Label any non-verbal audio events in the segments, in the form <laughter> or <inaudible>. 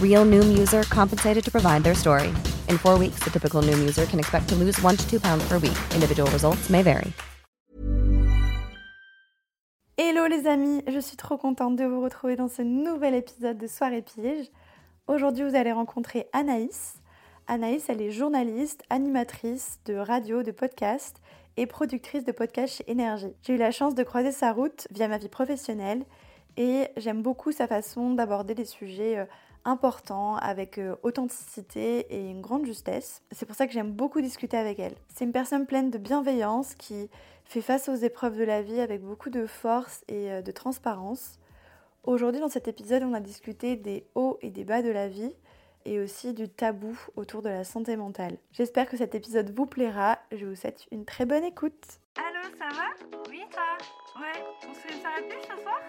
Real Noom user compensated to provide their story. In four weeks, the typical Noom user can expect to lose one to two pounds per week. Individual results may vary. Hello les amis, je suis trop contente de vous retrouver dans ce nouvel épisode de Soirée Pige. Aujourd'hui, vous allez rencontrer Anaïs. Anaïs, elle est journaliste, animatrice de radio, de podcast et productrice de podcast chez Énergie. J'ai eu la chance de croiser sa route via ma vie professionnelle et j'aime beaucoup sa façon d'aborder des sujets importants avec euh, authenticité et une grande justesse. C'est pour ça que j'aime beaucoup discuter avec elle. C'est une personne pleine de bienveillance qui fait face aux épreuves de la vie avec beaucoup de force et euh, de transparence. Aujourd'hui, dans cet épisode, on a discuté des hauts et des bas de la vie et aussi du tabou autour de la santé mentale. J'espère que cet épisode vous plaira. Je vous souhaite une très bonne écoute. Allô, ça va? Oui, toi? Ouais, on se fait une ce soir?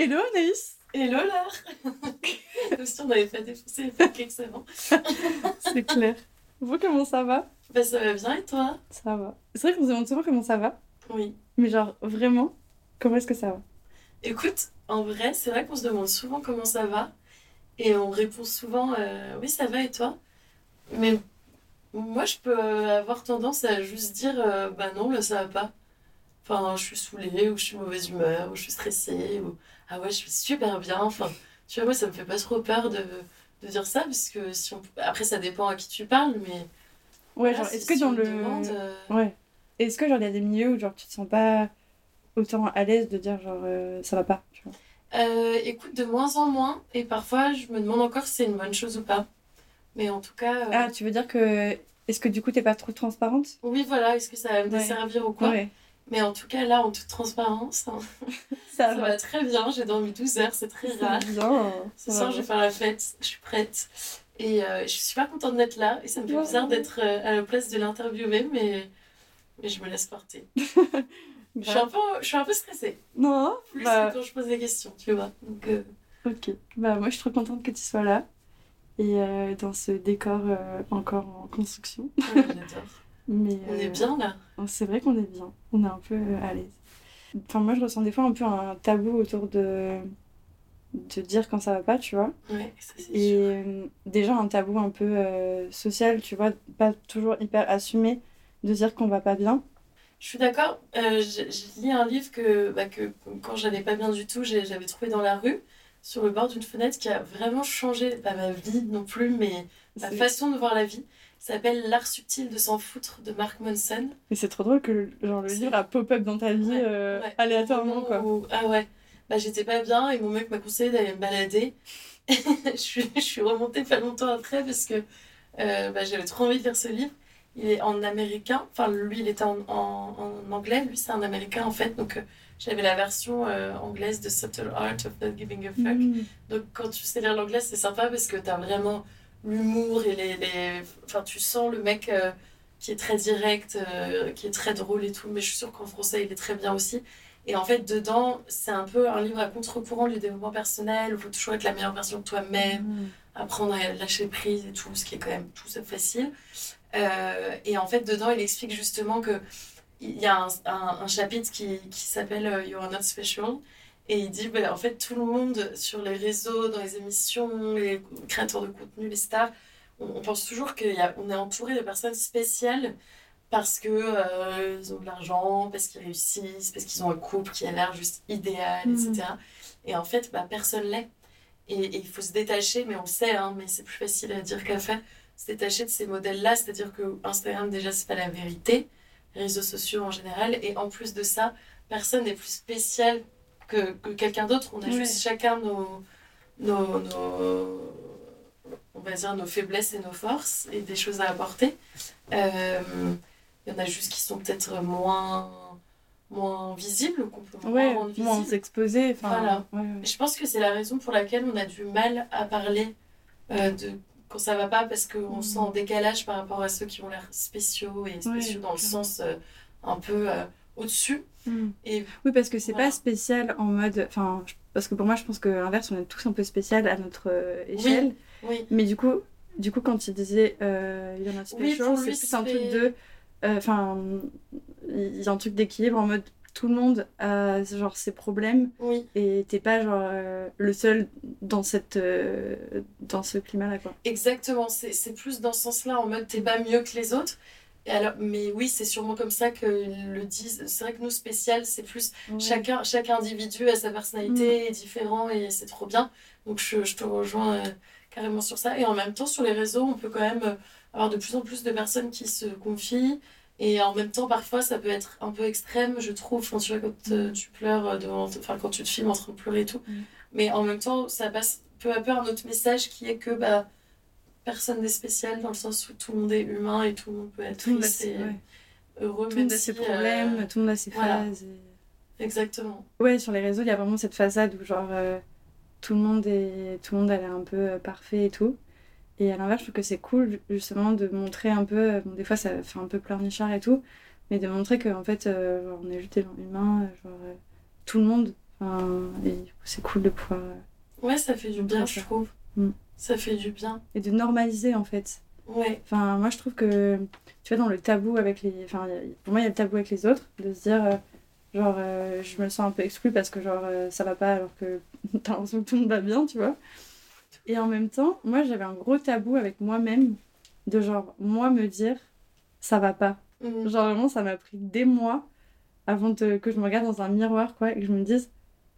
Hello Anaïs Hello Laure <laughs> Comme si on n'avait pas défoncé les pancakes avant. <laughs> C'est clair. Vous, comment ça va? Bah ça va bien et toi? Ça va. C'est vrai qu'on se demande souvent comment ça va, Oui. mais genre vraiment, comment est-ce que ça va? Écoute, en vrai, c'est vrai qu'on se demande souvent comment ça va. Et on répond souvent euh, oui ça va et toi? Mais moi je peux avoir tendance à juste dire euh, bah non là ça va pas. Enfin je suis saoulée ou je suis mauvaise humeur ou je suis stressée ou ah ouais je suis super bien. Enfin tu vois moi ça me fait pas trop peur de, de dire ça parce que si on... après ça dépend à qui tu parles mais Ouais, genre, est-ce que dans le. demande, euh, Ouais. Est-ce que genre il y a des milieux où genre tu te sens pas autant à l'aise de dire genre euh, ça va pas, tu vois? Euh, écoute, de moins en moins. Et parfois, je me demande encore si c'est une bonne chose ou pas. Mais en tout cas, euh, Ah, tu veux dire que. Est-ce que du coup t'es pas trop transparente? Oui, voilà, est-ce que ça va me Ouais. desservir ou quoi? Ouais. Mais en tout cas, là, en toute transparence, hein, <laughs> Ça, ça va très bien. J'ai dormi 12 heures, c'est très rare. bien. Ce Ça soir, je vais faire la fête, je suis prête. Et euh, je suis super contente d'être là. Et ça me fait Ouais. bizarre d'être euh, à la place de l'interviewé, mais... mais je me laisse porter. <laughs> Je suis un peu, je suis un peu stressée. Non Plus Bah, que quand je pose des questions, tu vois. Donc, euh, ok. Bah, moi je suis trop contente que tu sois là. Et dans ce décor encore en construction. ouais, j'adore. <laughs> Mais, On est euh, bien là. C'est vrai qu'on est bien. On est un peu euh, à l'aise. Enfin, moi je ressens des fois un peu un tabou autour de. de dire quand ça va pas, tu vois. Ouais, ça c'est Et sûr. euh, déjà un tabou un peu euh, social, tu vois, pas toujours hyper assumé de dire qu'on va pas bien. Je suis d'accord. Euh, j'ai j'ai lu un livre que, bah, que quand j'allais pas bien du tout, j'avais trouvé dans la rue, sur le bord d'une fenêtre, qui a vraiment changé, ma vie non plus, mais ma façon de voir la vie. S'appelle L'art subtil de s'en foutre de Mark Manson. Mais c'est trop drôle que genre, le livre a pop-up dans ta vie Ouais, euh, ouais. aléatoirement, quoi. où- Ah ouais. Bah, j'étais pas bien et mon mec m'a conseillé d'aller me balader. <laughs> je, suis, je suis remontée pas longtemps après parce que euh, bah, j'avais trop envie de lire ce livre. Il est en américain, enfin lui il était en, en, en anglais, lui c'est un américain en fait, donc euh, j'avais la version euh, anglaise de Subtle Art of Not Giving a Fuck. Mm. Donc quand tu sais lire l'anglais, c'est sympa parce que t'as vraiment l'humour et les, les... Enfin, tu sens le mec euh, qui est très direct, euh, qui est très drôle et tout, mais je suis sûre qu'en français, il est très bien aussi. Et en fait, dedans, c'est un peu un livre à contre-courant du développement personnel. Il faut toujours être la meilleure version de toi-même, Mm. apprendre à lâcher prise et tout, ce qui est quand même tout ça facile. Euh, et en fait, dedans, il explique justement que il y a un, un- un chapitre qui, qui s'appelle You are not special. Et il dit, ben, en fait, tout le monde sur les réseaux, dans les émissions, les créateurs de contenu, les stars, on, on pense toujours qu'on est entouré de personnes spéciales parce que euh, ils ont de l'argent, parce qu'ils réussissent, parce qu'ils ont un couple qui a l'air juste idéal, Mm. etc. Et en fait, bah, personne l'est. Et, et il faut se détacher, mais on le sait, hein, mais c'est plus facile à dire qu'à faire, se détacher de ces modèles-là, c'est-à-dire que Instagram, déjà, c'est pas la vérité, les réseaux sociaux en général, et en plus de ça, personne n'est plus spécial que, que quelqu'un d'autre, on a Ouais. juste chacun nos, nos, nos- on va dire, nos faiblesses et nos forces, et des choses à apporter. Euh, il y en a juste qui sont peut-être moins, moins visibles, qu'on peut moins Ouais, rendre moins visibles. exposé. Enfin, Voilà. ouais. Je pense que c'est la raison pour laquelle on a du mal à parler euh, de quand ça va pas parce qu'on Mm. se sent en décalage par rapport à ceux qui ont l'air spéciaux et spéciaux dans le sens euh, un peu euh, au-dessus. Mm. Et Oui, parce que c'est Voilà. pas spécial en mode. Enfin, parce que pour moi, je pense que l'inverse, on est tous un peu spécial à notre euh, échelle. oui, Mais du coup, du coup, quand il disait euh, il y en a Oui, special, c'est plus un truc de. euh, Enfin, il y a un truc d'équilibre en mode tout le monde a genre ses problèmes oui, et t'es pas genre euh, le seul dans cette euh, dans ce climat-là quoi. exactement. C'est c'est plus dans ce sens-là, en mode t'es pas mieux que les autres. Alors, mais oui, c'est sûrement comme ça que le disent. C'est vrai que nous, spécial, c'est plus Chacun, chaque individu a sa personnalité, est différent et c'est trop bien. Donc je, je te rejoins euh, carrément sur ça. Et en même temps, sur les réseaux, on peut quand même euh, avoir de plus en plus de personnes qui se confient. Et en même temps, parfois, ça peut être un peu extrême, je trouve. Enfin, tu vois, quand euh, tu pleures devant... Enfin, quand tu te filmes en train de pleurer et tout. Mm. Mais en même temps, ça passe peu à peu un autre message qui est que bah, personne n'est spécial dans le sens où tout le monde est humain et tout le monde peut être Tout triste et ouais. heureux. Tout le monde a ses euh, problèmes, tout le monde a ses voilà. phases. et- Exactement. Ouais, sur les réseaux, il y a vraiment cette façade où genre euh, tout le monde est tout le monde a l'air un peu euh, parfait et tout. Et à l'inverse, je trouve que c'est cool justement de montrer un peu euh, bon des fois ça fait un peu pleurnichard et tout, mais de montrer qu'en fait euh, genre, on est juste des gens humains, euh, genre euh, tout le monde enfin et c'est cool de pouvoir euh, Ouais, ça fait du bien, je trouve. Mm. Ça fait du bien. et de normaliser en fait. Ouais, Enfin, moi je trouve que tu vois dans le tabou avec les enfin pour moi il y a le tabou avec les autres de se dire euh, genre euh, je me sens un peu exclue parce que genre euh, ça va pas alors que <laughs> t'as l'impression que tout le monde va bien, tu vois. Et en même temps, moi j'avais un gros tabou avec moi-même de genre moi me dire ça va pas. Mm. Genre vraiment ça m'a pris des mois avant de- que je me regarde dans un miroir quoi et que je me dise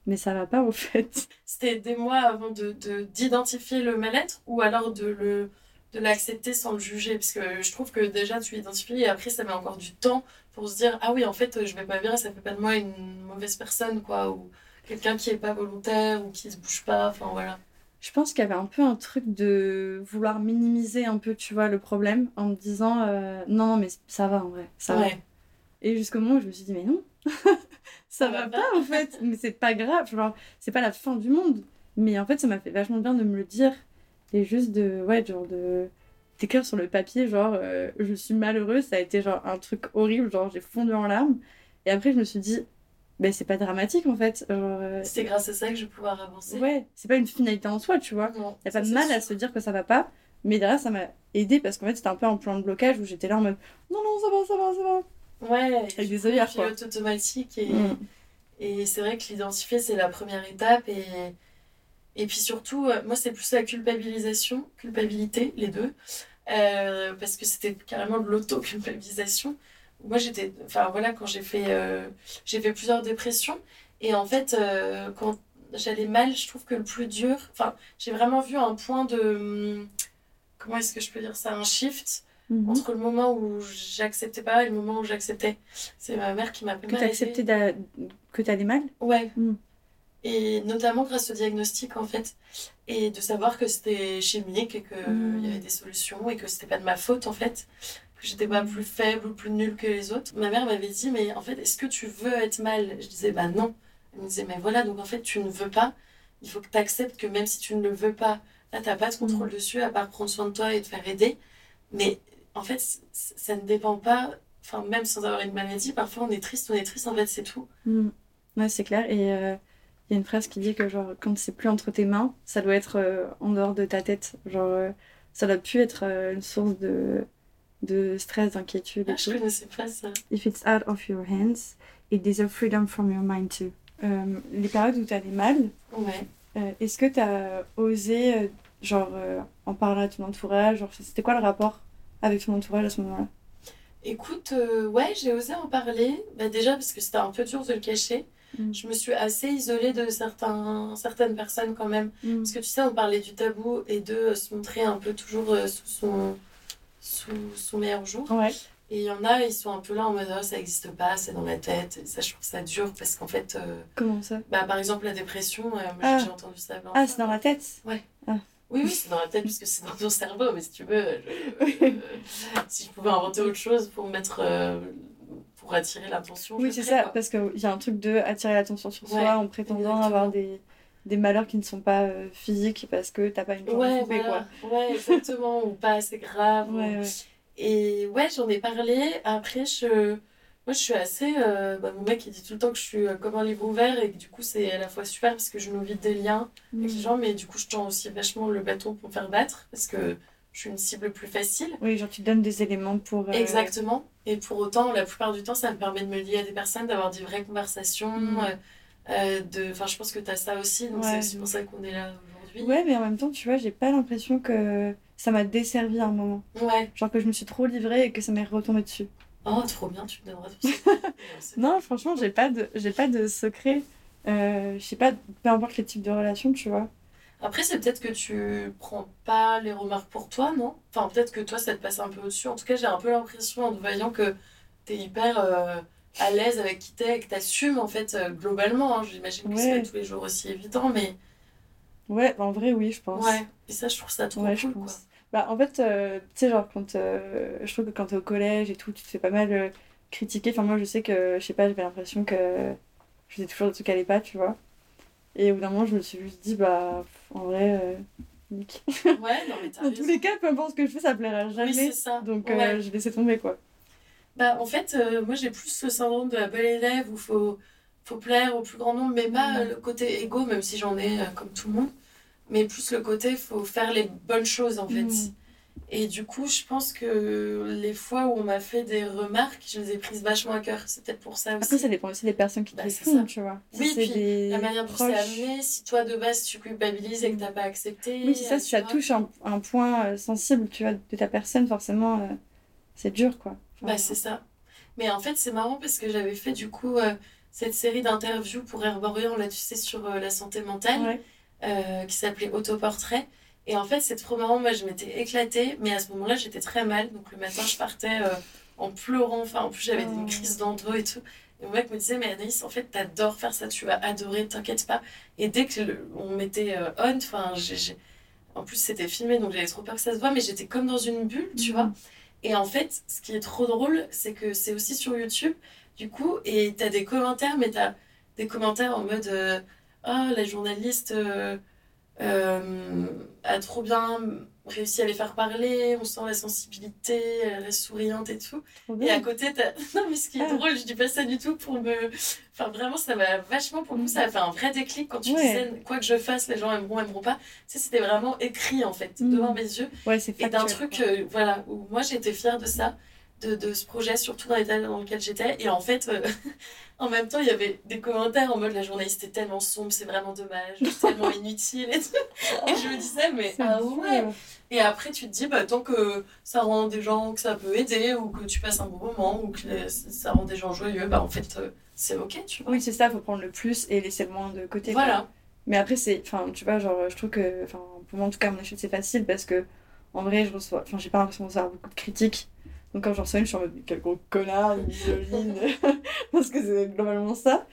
mais ça va pas au fait. <laughs> C'était des mois avant de, de- d'identifier le mal-être ou alors de le de l'accepter sans le juger? Parce que je trouve que déjà tu l'identifies et après ça met encore du temps pour se dire ah oui en fait je vais pas bien ça fait pas de moi une mauvaise personne quoi ou quelqu'un qui est pas volontaire ou qui se bouge pas enfin voilà Je pense qu'il y avait un peu un truc de vouloir minimiser un peu, tu vois, le problème en me disant euh, non, non, mais ça va en vrai, ça va. Et jusqu'au moment où je me suis dit, mais non, <laughs> ça va pas en fait, <laughs> mais c'est pas grave, genre, c'est pas la fin du monde. Mais en fait, ça m'a fait vachement bien de me le dire et juste de, ouais, genre de d'écrire sur le papier, genre, euh, je suis malheureuse, ça a été genre un truc horrible, genre, j'ai fondu en larmes. Et après, je me suis dit, ben c'est pas dramatique en fait, genre, euh, c'est grâce à ça que je vais pouvoir avancer ouais, c'est pas une finalité en soi, tu vois. non Il a pas de mal à se dire que ça va pas, mais derrière ça m'a aidé parce qu'en fait c'était un peu un plan de blocage où j'étais là en mode non, non, ça va, ça va, ça va. Ouais Avec des œillères, pilote automatique et Mm. Et c'est vrai que l'identifier, c'est la première étape. Et, et puis surtout, euh, moi, c'est plus la culpabilisation, culpabilité, les deux. Euh, parce que c'était carrément de l'auto-culpabilisation. Moi, j'étais. Enfin, voilà, quand j'ai fait, euh, j'ai fait plusieurs dépressions. Et en fait, euh, quand j'allais mal, je trouve que le plus dur. Enfin, j'ai vraiment vu un point de. hum, Comment est-ce que je peux dire ça Un shift Mhm. entre le moment où j'acceptais pas et le moment où j'acceptais. C'est ma mère qui m'a Que t'as accepté que t'allais mal? Ouais. Mm. Et notamment grâce au diagnostic, en fait. Et de savoir que c'était chimique et qu'il Mm. y avait des solutions et que c'était pas de ma faute, en fait. Que j'étais pas plus faible ou plus nulle que les autres. Ma mère m'avait dit, mais en fait, est-ce que tu veux être mal? Je disais, bah non. Elle me disait, mais voilà, donc en fait, tu ne veux pas. Il faut que tu acceptes que même si tu ne le veux pas, là, t'as pas de contrôle dessus à part prendre soin de toi et te faire aider. Mais en fait, ça ne dépend pas. Enfin, même sans avoir une maladie, parfois on est triste, on est triste, en fait, c'est tout. Mm. Ouais, c'est clair. Et euh, il y a une phrase qui dit que genre, quand c'est plus entre tes mains, ça doit être euh, en dehors de ta tête. Genre, euh, ça doit plus être euh, une source de, de stress, d'inquiétude Ah, je connaissais pas ça. If it's out of your hands, it deserves freedom from your mind too. Les périodes où tu as des mal, Ouais. est-ce que tu as osé, genre, en parler à ton entourage? Genre, C'était quoi le rapport? Avec ton entourage à ce moment-là Écoute, euh, ouais, j'ai osé en parler. Bah, déjà parce que c'était un peu dur de le cacher. Mm. Je me suis assez isolée de certains, certaines personnes quand même. Parce que tu sais, on parlait du tabou et de euh, se montrer un peu toujours euh, sous son, sous son meilleur jour. Ouais. Et il y en a, ils sont un peu là en mode oh, ça n'existe pas, c'est dans la tête. Et ça, je trouve ça dur parce qu'en fait, euh, Comment ça? bah, par exemple, la dépression, euh, moi Ah. j'ai entendu ça. plein Ah, c'est dans la tête? Oui, oui, c'est dans la tête puisque c'est dans ton cerveau, mais si tu veux, je- euh, si je pouvais inventer autre chose pour mettre. euh, pour attirer l'attention. Oui, c'est ça, quoi. parce qu'il y a un truc de attirer l'attention sur Ouais, soi en prétendant exactement. avoir des, des malheurs qui ne sont pas euh, physiques parce que t'as pas une Ouais, poupée, voilà. Ouais, exactement, ou pas assez grave. quoi. ou-. Et ouais, j'en ai parlé. Après, je... moi, je suis assez. euh, bah, mon mec, il dit tout le temps que je suis euh, comme un livre ouvert et que du coup, c'est à la fois super parce que je nourris des liens avec les gens, mais du coup, je tends aussi vachement le bâton pour me faire battre parce que je suis une cible plus facile. Oui, genre tu donnes des éléments pour... euh, Exactement. Et pour autant, la plupart du temps, ça me permet de me lier à des personnes, d'avoir des vraies conversations. Mm. de... Enfin, je pense que tu as ça aussi, donc Ouais. c'est aussi pour ça qu'on est là aujourd'hui. Ouais, mais en même temps, tu vois, j'ai pas l'impression que ça m'a desservi à un moment. Ouais. Genre que je me suis trop livrée et que ça m'est retombé dessus. Oh, trop bien, tu me donneras <laughs> tout ça. C'est- Non, franchement, j'ai pas de, j'ai pas de secret. Euh, je sais pas, peu importe les types de relations, tu vois. Après, c'est peut-être que tu prends pas les remarques pour toi, non? Enfin, peut-être que toi, ça te passe un peu au-dessus. En tout cas, j'ai un peu l'impression, en te voyant, que t'es hyper euh, à l'aise avec qui t'es et que t'assumes, en fait, euh, globalement. hein. J'imagine que c'est Ouais. pas tous les jours aussi évident, mais Ouais, en vrai, oui, je pense. ouais. Et ça, je trouve ça trop Ouais, je quoi. Bah, en fait, euh, tu sais, genre, quand euh, je trouve que quand t'es au collège et tout, tu te fais pas mal euh, critiquer. Enfin, moi, je sais que, je sais pas, j'avais l'impression que je faisais toujours des trucs qui allaient pas, tu vois. Et au bout d'un moment, je me suis juste dit, bah, en vrai, nique. Ouais, non, mais t'as <laughs> Dans tous les cas, peu importe ce que je fais, ça plaira Oui, jamais. c'est ça. Donc, Ouais. je laissais tomber, quoi. Bah, en fait, moi j'ai plus le syndrome de la bonne élève où faut, faut plaire au plus grand nombre, mais pas euh, le côté égo, même si j'en ai comme tout le monde, mais plus le côté faut faire les bonnes choses en fait. Mhm. Et du coup, je pense que les fois où on m'a fait des remarques, je les ai prises vachement à cœur. C'est peut-être pour ça aussi. Après, ça dépend aussi des personnes qui te Bah, ça. tu vois. Oui, puis des La manière dont c'est amené, si toi de base tu culpabilises et que t'as pas accepté. Oui, c'est ça, si ça touche un, un point euh, sensible, tu vois, de ta personne, forcément, euh, c'est dur, quoi. Enfin, Bah, c'est ça. Mais en fait, c'est marrant parce que j'avais fait du coup euh, cette série d'interviews pour Herborian, là, tu sais, sur euh, la santé mentale, ouais. Euh, qui s'appelait Autoportrait. Et en fait, c'est trop marrant. Moi, je m'étais éclatée, mais à ce moment-là, j'étais très mal. Donc, le matin, je partais euh, en pleurant. Enfin, en plus, j'avais Oh. une crise d'endo et tout. Et mon mec me disait, mais Anaïs, en fait, t'adores faire ça, tu vas adorer, t'inquiète pas. Et dès que le- on mettait euh, on, enfin, en plus, c'était filmé, donc j'avais trop peur que ça se voit, mais j'étais comme dans une bulle, tu Mhm. vois. Et en fait, ce qui est trop drôle, c'est que c'est aussi sur YouTube, du coup, et t'as des commentaires, mais t'as des commentaires en mode euh, Ah, la journaliste euh, euh, a trop bien réussi à les faire parler, on sent la sensibilité, elle reste souriante et tout. Et à côté, t'as. <laughs> Non, mais ce qui est Ah. drôle, je dis pas ça du tout pour me. Enfin, vraiment, ça m'a vachement. Pour coup, ça a fait un vrai déclic quand tu Ouais. disais quoi que je fasse, les gens aimeront, aimeront pas. Tu sais, c'était vraiment écrit en fait, devant mes yeux. Ouais, c'est Et d'un truc, euh, voilà, où moi j'étais fière de ça, de, de ce projet, surtout dans l'état dans lequel j'étais. Et en fait, euh, <laughs> en même temps, il y avait des commentaires en mode la journaliste est tellement sombre, c'est vraiment dommage, <laughs> tellement inutile et tout. Et je me disais, mais ah ouais! Et après, tu te dis, bah, tant que ça rend des gens, que ça peut aider, ou que tu passes un bon moment, ou que les- ça rend des gens joyeux, bah en fait, euh, c'est ok, tu vois. Oui, c'est ça, faut prendre le plus et laisser le moins de côté. quoi. Voilà. Mais après, c'est. Enfin, tu vois, genre, je trouve que. Enfin, pour moi, en tout cas, mon échelle, c'est facile parce que, en vrai, je reçois. Enfin, j'ai pas l'impression de recevoir beaucoup de critiques. Donc, quand j'en reçois une, je suis en mode, quel gros connard, misogyne. <laughs> parce que c'est globalement ça.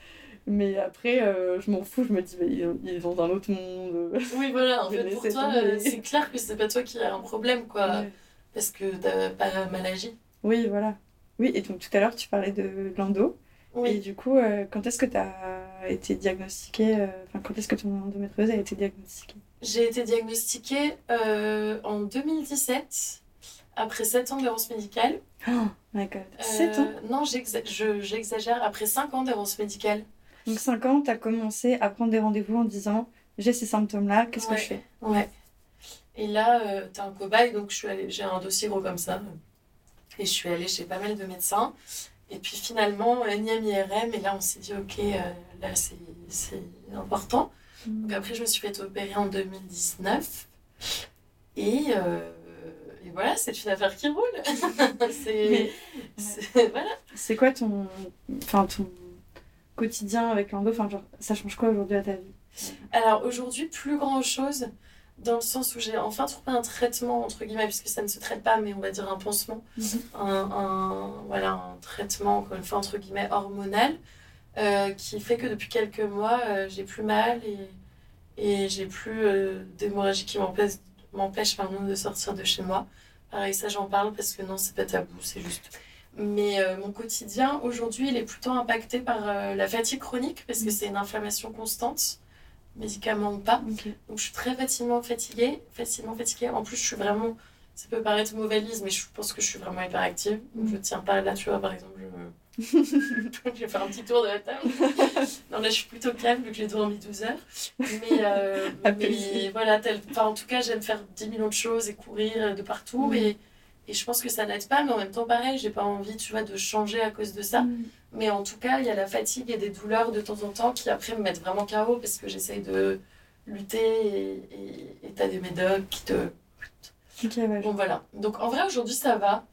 Mais après, euh, je m'en fous, je me dis, bah, ils, ils ont un autre monde. Oui, voilà, <laughs> en fait, pour toi, euh, c'est clair que c'est pas toi qui as un problème, quoi, parce que t'as pas mal agi. Oui, voilà. Oui, et donc tout à l'heure, tu parlais de l'endo. Et Oui. du coup, euh, quand est-ce que tu as été diagnostiquée euh, Enfin, quand est-ce que ton endométriose a été diagnostiquée? J'ai été diagnostiquée en 2017, après 7 ans d'errance médicale. Oh my god. Euh, 7 ans Non, j'exa- je- j'exagère, après 5 ans d'errance médicale. Donc 5 ans, tu as commencé à prendre des rendez-vous en disant j'ai ces symptômes-là, qu'est-ce que je fais? Ouais. Et là, euh, t'es un cobaye, donc j'ai un dossier gros comme ça. Et je suis allée chez pas mal de médecins. Et puis finalement, énième IRM, et là on s'est dit, ok, euh, là c'est, important. Donc après, je me suis fait opérer en 2019. Et, euh, et voilà, c'est une affaire qui roule. <laughs> c'est, <laughs> voilà. Quoi ton, enfin, ton quotidien avec l'endo enfin, genre, Ça change quoi aujourd'hui à ta vie? Alors aujourd'hui, plus grand chose, dans le sens où j'ai enfin trouvé un traitement, entre guillemets, puisque ça ne se traite pas, mais on va dire un pansement, un, un- voilà, un traitement, encore une fois, entre guillemets, hormonal, euh, qui fait que depuis quelques mois, euh, j'ai plus mal et, et j'ai plus euh, d'hémorragie qui m'empêche, m'empêche pardon, de sortir de chez moi. Pareil, ça j'en parle parce que non, c'est pas tabou, c'est juste. Mais euh, mon quotidien, aujourd'hui, il est plutôt impacté par euh, la fatigue chronique, parce que c'est une inflammation constante, médicament ou pas. Donc je suis très facilement fatiguée, facilement fatiguée. En plus, je suis vraiment, ça peut paraître mauvais lise, mais je pense que je suis vraiment hyperactive. Donc je tiens pas là, tu vois, par exemple, je, <laughs> je vais faire un petit tour de la table. <laughs> non, là, je suis plutôt calme vu que j'ai dormi 12 heures. Mais, euh, <laughs> mais voilà, tel, enfin, en tout cas, j'aime faire 10 millions de choses et courir de partout. Et, et je pense que ça n'aide pas, mais en même temps, pareil, j'ai pas envie, tu vois, de changer à cause de ça. Mais en tout cas, il y a la fatigue et des douleurs de temps en temps qui après me mettent vraiment KO parce que j'essaye de lutter et t'as des médocs qui te. Ok, ouais. Bon voilà. Donc en vrai, aujourd'hui, ça va.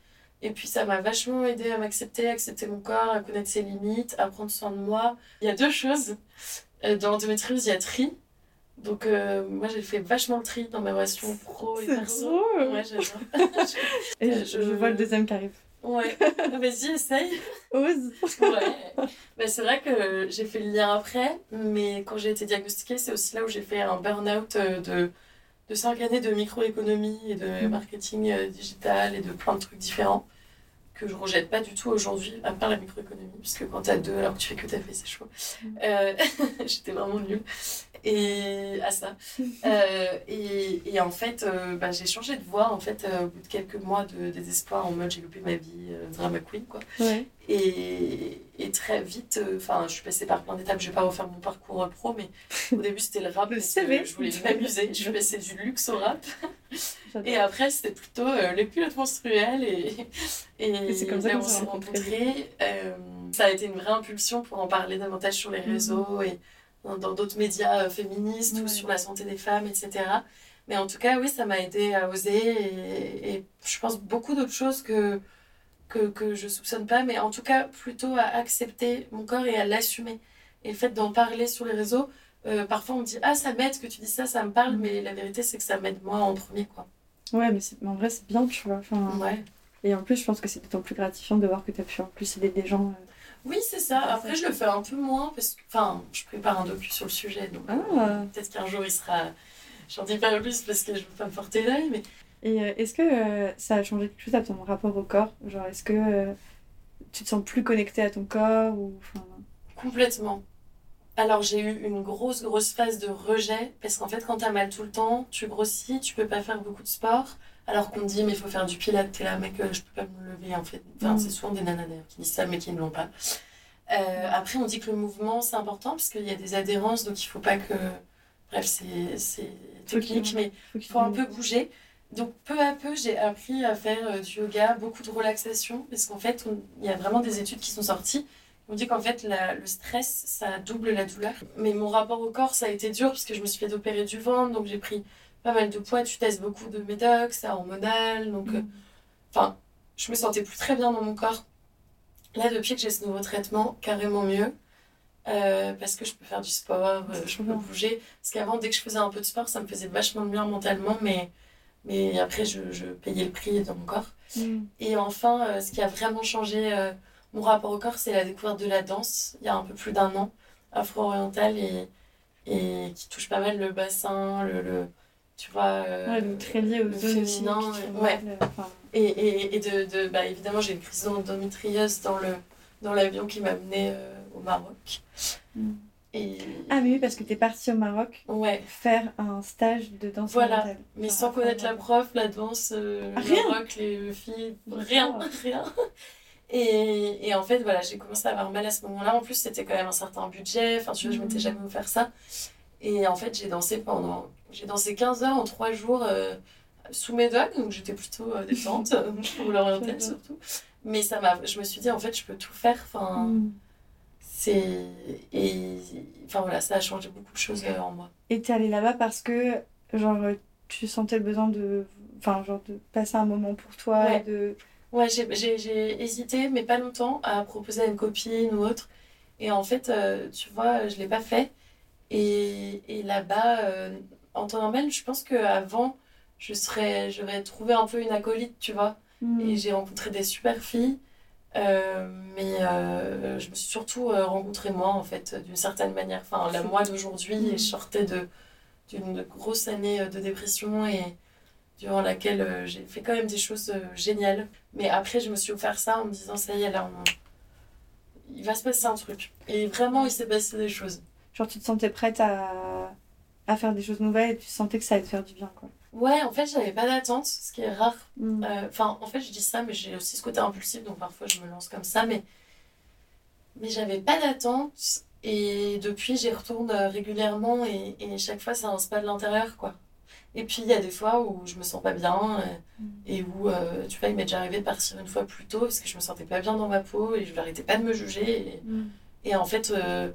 Et puis ça m'a vachement aidé à m'accepter, à accepter mon corps, à connaître ses limites, à prendre soin de moi. Il y a deux choses. Euh, Dans l'endométriose, il y a tri. Donc euh, moi, j'ai fait vachement le tri dans ma relation pro et perso. drôle. Ouais, j'adore. <laughs> <laughs> Et Euh, je, je- je vois le deuxième qui arrive. ouais. Vas-y, essaye. Ose Ouais. Bah, c'est vrai que j'ai fait le lien après, mais quand j'ai été diagnostiquée, c'est aussi là où j'ai fait un burn-out de, de 5 années de microéconomie et de Mhm. marketing euh, digital et de plein de trucs différents que je rejette pas du tout aujourd'hui, à part la microéconomie, puisque quand t'as deux alors que tu fais que t'as fait, c'est chaud. Mhm. Euh, <laughs> J'étais vraiment nulle et à ça. <laughs> Euh, et, et en fait, euh, bah, j'ai changé de voie en fait au bout de quelques mois de désespoir en mode j'ai loupé ma vie, drama queen quoi. Ouais. Et très vite, euh, enfin, je suis passée par plein d'étapes. Je vais pas refaire mon parcours euh, pro, mais <laughs> au début, c'était le rap. Le parce que CV. Je voulais m'amuser. Je passée du luxe au rap. Et après, c'était plutôt euh, les culottes menstruelles. Et, et, Et c'est comme ça qu'on on s'est rencontrés. Euh, ça a été une vraie impulsion pour en parler davantage sur les Mhm. réseaux et dans d'autres médias féministes ou sur la santé des femmes, etc. Mais en tout cas, oui, ça m'a aidé à oser. Et, et je pense beaucoup d'autres choses que que, que je soupçonne pas, mais en tout cas plutôt à accepter mon corps et à l'assumer. Et le fait d'en parler sur les réseaux, euh, parfois on me dit Ah, ça m'aide que tu dis ça, ça me parle, mais la vérité c'est que ça m'aide moi en premier, quoi. Ouais, mais, mais en vrai, c'est bien, tu vois. Enfin, Ouais. Et en plus, je pense que c'est d'autant plus gratifiant de voir que tu as pu en plus aider des gens. euh. Oui, c'est ça. Après, je le fais un peu moins parce que, enfin, je prépare un docu sur le sujet, donc Ah. peut-être qu'un jour il sera. J'en dis pas plus parce que je veux pas me porter l'œil, mais Et euh, est-ce que euh, ça a changé quelque chose à ton rapport au corps? Genre, est-ce que euh, tu te sens plus connecté à ton corps ou... enfin, Complètement. Alors j'ai eu une grosse grosse phase de rejet parce qu'en fait quand t'as mal tout le temps, tu grossis, tu peux pas faire beaucoup de sport. Alors qu'on dit mais il faut faire du pilates, t'es là mec je peux pas me lever en fait. Enfin Mm. c'est souvent des nanas d'ailleurs qui disent ça mais qui ne l'ont pas. Euh, après on dit que le mouvement c'est important parce qu'il y a des adhérences donc il faut pas que... Bref c'est technique mais qu'il faut un peu bouger. Donc peu à peu, j'ai appris à faire euh, du yoga, beaucoup de relaxation, parce qu'en fait, il y a vraiment des études qui sont sorties. On dit qu'en fait, la- le stress, ça double la douleur. Mais mon rapport au corps, ça a été dur, parce que je me suis fait opérer du ventre, donc j'ai pris pas mal de poids, tu testes beaucoup de médocs, c'est hormonal, donc... euh, Enfin, je me sentais plus très bien dans mon corps. Là, depuis que j'ai ce nouveau traitement, carrément mieux. Euh, parce que je peux faire du sport, euh, je peux bouger. Parce qu'avant, dès que je faisais un peu de sport, ça me faisait vachement de bien mentalement, mais, mais après, je, je payais le prix dans mon corps. Mm. Et enfin, euh, ce qui a vraiment changé euh, mon rapport au corps, c'est la découverte de la danse, il y a un peu plus d'un an, afro-orientale, et, et qui touche pas mal le bassin, le, le tu vois... euh, Ouais, donc très lié aux le féminin, ouais. euh, enfin, et, et, et de, de bah, évidemment, j'ai une crise d'endométriose dans le dans l'avion qui m'a menée au Maroc. Mm. Et Ah, mais oui, parce que t'es partie au Maroc ouais, faire un stage de danse Voilà. mais sans connaître la prof, la danse, euh, Ah, le Maroc, les filles, rien, <laughs> rien. Et, et en fait, voilà, j'ai commencé à avoir mal à ce moment-là. En plus, c'était quand même un certain budget. Enfin, tu vois, je m'étais jamais offert ça. Et en fait, j'ai dansé pendant. J'ai dansé 15 heures en 3 jours euh, sous mes doigts, donc j'étais plutôt euh, détente, <laughs> pour l'orientale surtout. Mais ça m'a. Je me suis dit, en fait, je peux tout faire. Enfin, Mm. C'est. Et. Enfin, voilà, ça a changé beaucoup de choses euh, en moi. Et t'es allée là-bas parce que, genre, tu sentais le besoin de. Enfin, genre, de passer un moment pour toi Ouais. et de. Ouais, j'ai, hésité, mais pas longtemps, à proposer à une copine ou autre. Et en fait, euh, tu vois, je l'ai pas fait. Et, et là-bas, euh, en temps normal, je pense qu'avant, je serais, j'aurais trouvé un peu une acolyte, tu vois. Mm. Et j'ai rencontré des super filles. Euh, mais euh, je me suis surtout euh, rencontrée moi, en fait, d'une certaine manière. Enfin, la moi d'aujourd'hui, je sortais de, d'une grosse année de dépression et durant laquelle j'ai fait quand même des choses géniales. Mais après, je me suis offert ça en me disant, ça y est, là, on- il va se passer un truc. Et vraiment, il s'est passé des choses. Genre, tu te sentais prête à, à faire des choses nouvelles et tu sentais que ça allait te faire du bien, quoi. Ouais, en fait, j'avais pas d'attente, ce qui est rare Mm. Euh, Enfin, en fait, je dis ça, mais j'ai aussi ce côté impulsif, donc parfois je me lance comme ça, mais, mais j'avais pas d'attente. Et depuis, j'y retourne euh, régulièrement et, et chaque fois, ça un spa de l'intérieur, quoi. Et puis, il y a des fois où je me sens pas bien euh, et où, euh, tu vois, il m'est déjà arrivé de partir une fois plus tôt parce que je me sentais pas bien dans ma peau et je n'arrêtais pas de me juger. Et, Mm. et en fait, euh,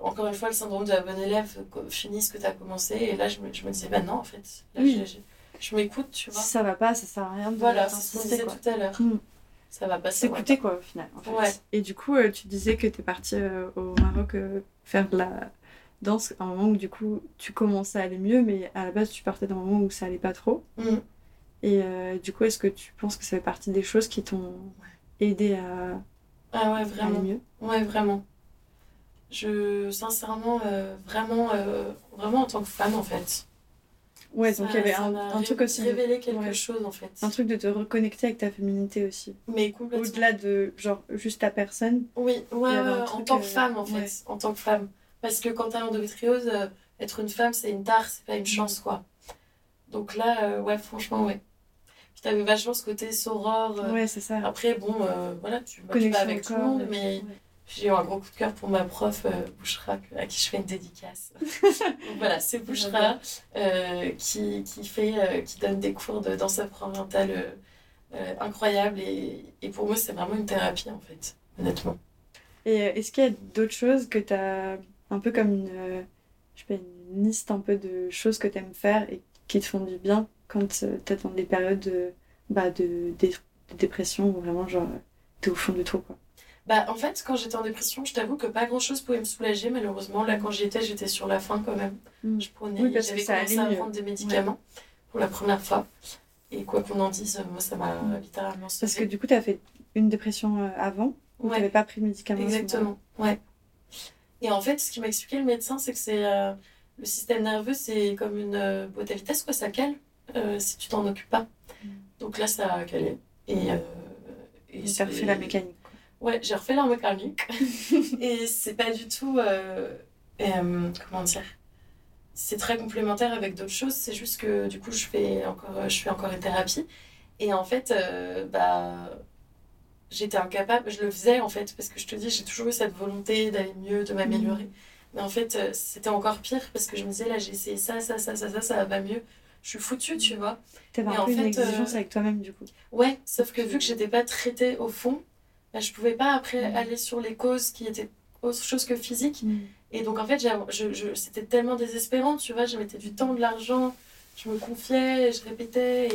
encore une fois, le syndrome de la bonne élève finit ce que tu as commencé. Et là, je me, je me disais, bah non, en fait, là, Oui. je, je- je m'écoute, tu vois. Si ça va pas, ça sert à rien de Voilà, c'est ce disait quoi. tout à l'heure. Mm. Ça va passer. S'écouter, quoi, au final. En fait. Ouais. Et du coup, euh, tu disais que t'es partie euh, au Maroc euh, faire de la danse à un moment où, du coup, tu commençais à aller mieux, mais à la base, tu partais d'un moment où ça allait pas trop. Mm. Et du coup, est-ce que tu penses que ça fait partie des choses qui t'ont aidé à Ah ouais, aller vraiment. mieux? Ouais, vraiment. Je, sincèrement, euh, vraiment, euh, vraiment en tant que femme, en fait. Ouais, donc il y avait un, un truc aussi. Révélé quelque ouais. chose, en fait. Un truc de te reconnecter avec ta féminité aussi. Mais complètement. Au-delà de, genre, juste ta personne. Oui, ouais, en tant que euh, femme, en fait. ouais. En tant que femme. Parce que quand t'as l'endométriose, euh, être une femme, c'est une tare, c'est pas une chance, quoi. Donc là, ouais, franchement, ouais. Puis t'avais vachement ce côté soror. Ouais, c'est ça. Après, bon, voilà, tu vas Connexion pas avec tout le monde, mais ouais. J'ai eu un gros coup de cœur pour ma prof, euh, Bouchra, à qui je fais une dédicace. <laughs> Donc voilà, c'est Bouchra euh, qui, qui, fait, euh, qui donne des cours de danse euh, incroyables. Et, et pour moi, c'est vraiment une thérapie, en fait, honnêtement. Et est-ce qu'il y a d'autres choses que tu as un peu comme une, je sais pas, une liste un peu de choses que tu aimes faire et qui te font du bien quand tu es dans des périodes de, bah, de, de dépression ou vraiment genre t'es au fond du trou quoi? Bah, en fait, quand j'étais en dépression, je t'avoue que pas grand-chose pouvait me soulager, malheureusement. Là, quand j'y étais, j'étais sur la fin quand même. Mm. Je prenais, Oui, j'avais ça commencé à mieux. prendre des médicaments pour la première fois. Et quoi qu'on en dise, moi, ça m'a Mm. littéralement Parce que du coup tu as fait une dépression euh, avant ou Ouais. t'avais pas pris de médicaments Exactement, ouais. Et en fait, ce qui m'a expliqué le médecin, c'est que c'est euh, le système nerveux, c'est comme une euh, boîte à vitesse, quoi, ça cale euh, si tu t'en occupes pas. Mm. Donc là, ça a calé. Et, et. T'as refait la mécanique. Ouais, j'ai refait la mécanique. <laughs> et c'est pas du tout. euh, euh, comment dire C'est très complémentaire avec d'autres choses. C'est juste que du coup, je fais encore, je fais encore une thérapie. Et en fait, euh, bah, j'étais incapable. Je le faisais en fait, parce que je te dis, j'ai toujours eu cette volonté d'aller mieux, de m'améliorer. Mais en fait, c'était encore pire parce que je me disais, là, j'ai essayé ça, ça, ça, ça, ça, ça va mieux. Je suis foutue, tu vois. T'avais un en peu une fait, exigence euh, avec toi-même du coup. Ouais, sauf que vu que j'étais pas traitée au fond, bah, je pouvais pas après Mm. aller sur les causes qui étaient autre chose que physique. Mm. Et donc en fait, je, je- c'était tellement désespérant, tu vois, je mettais du temps, de l'argent, je me confiais, je répétais.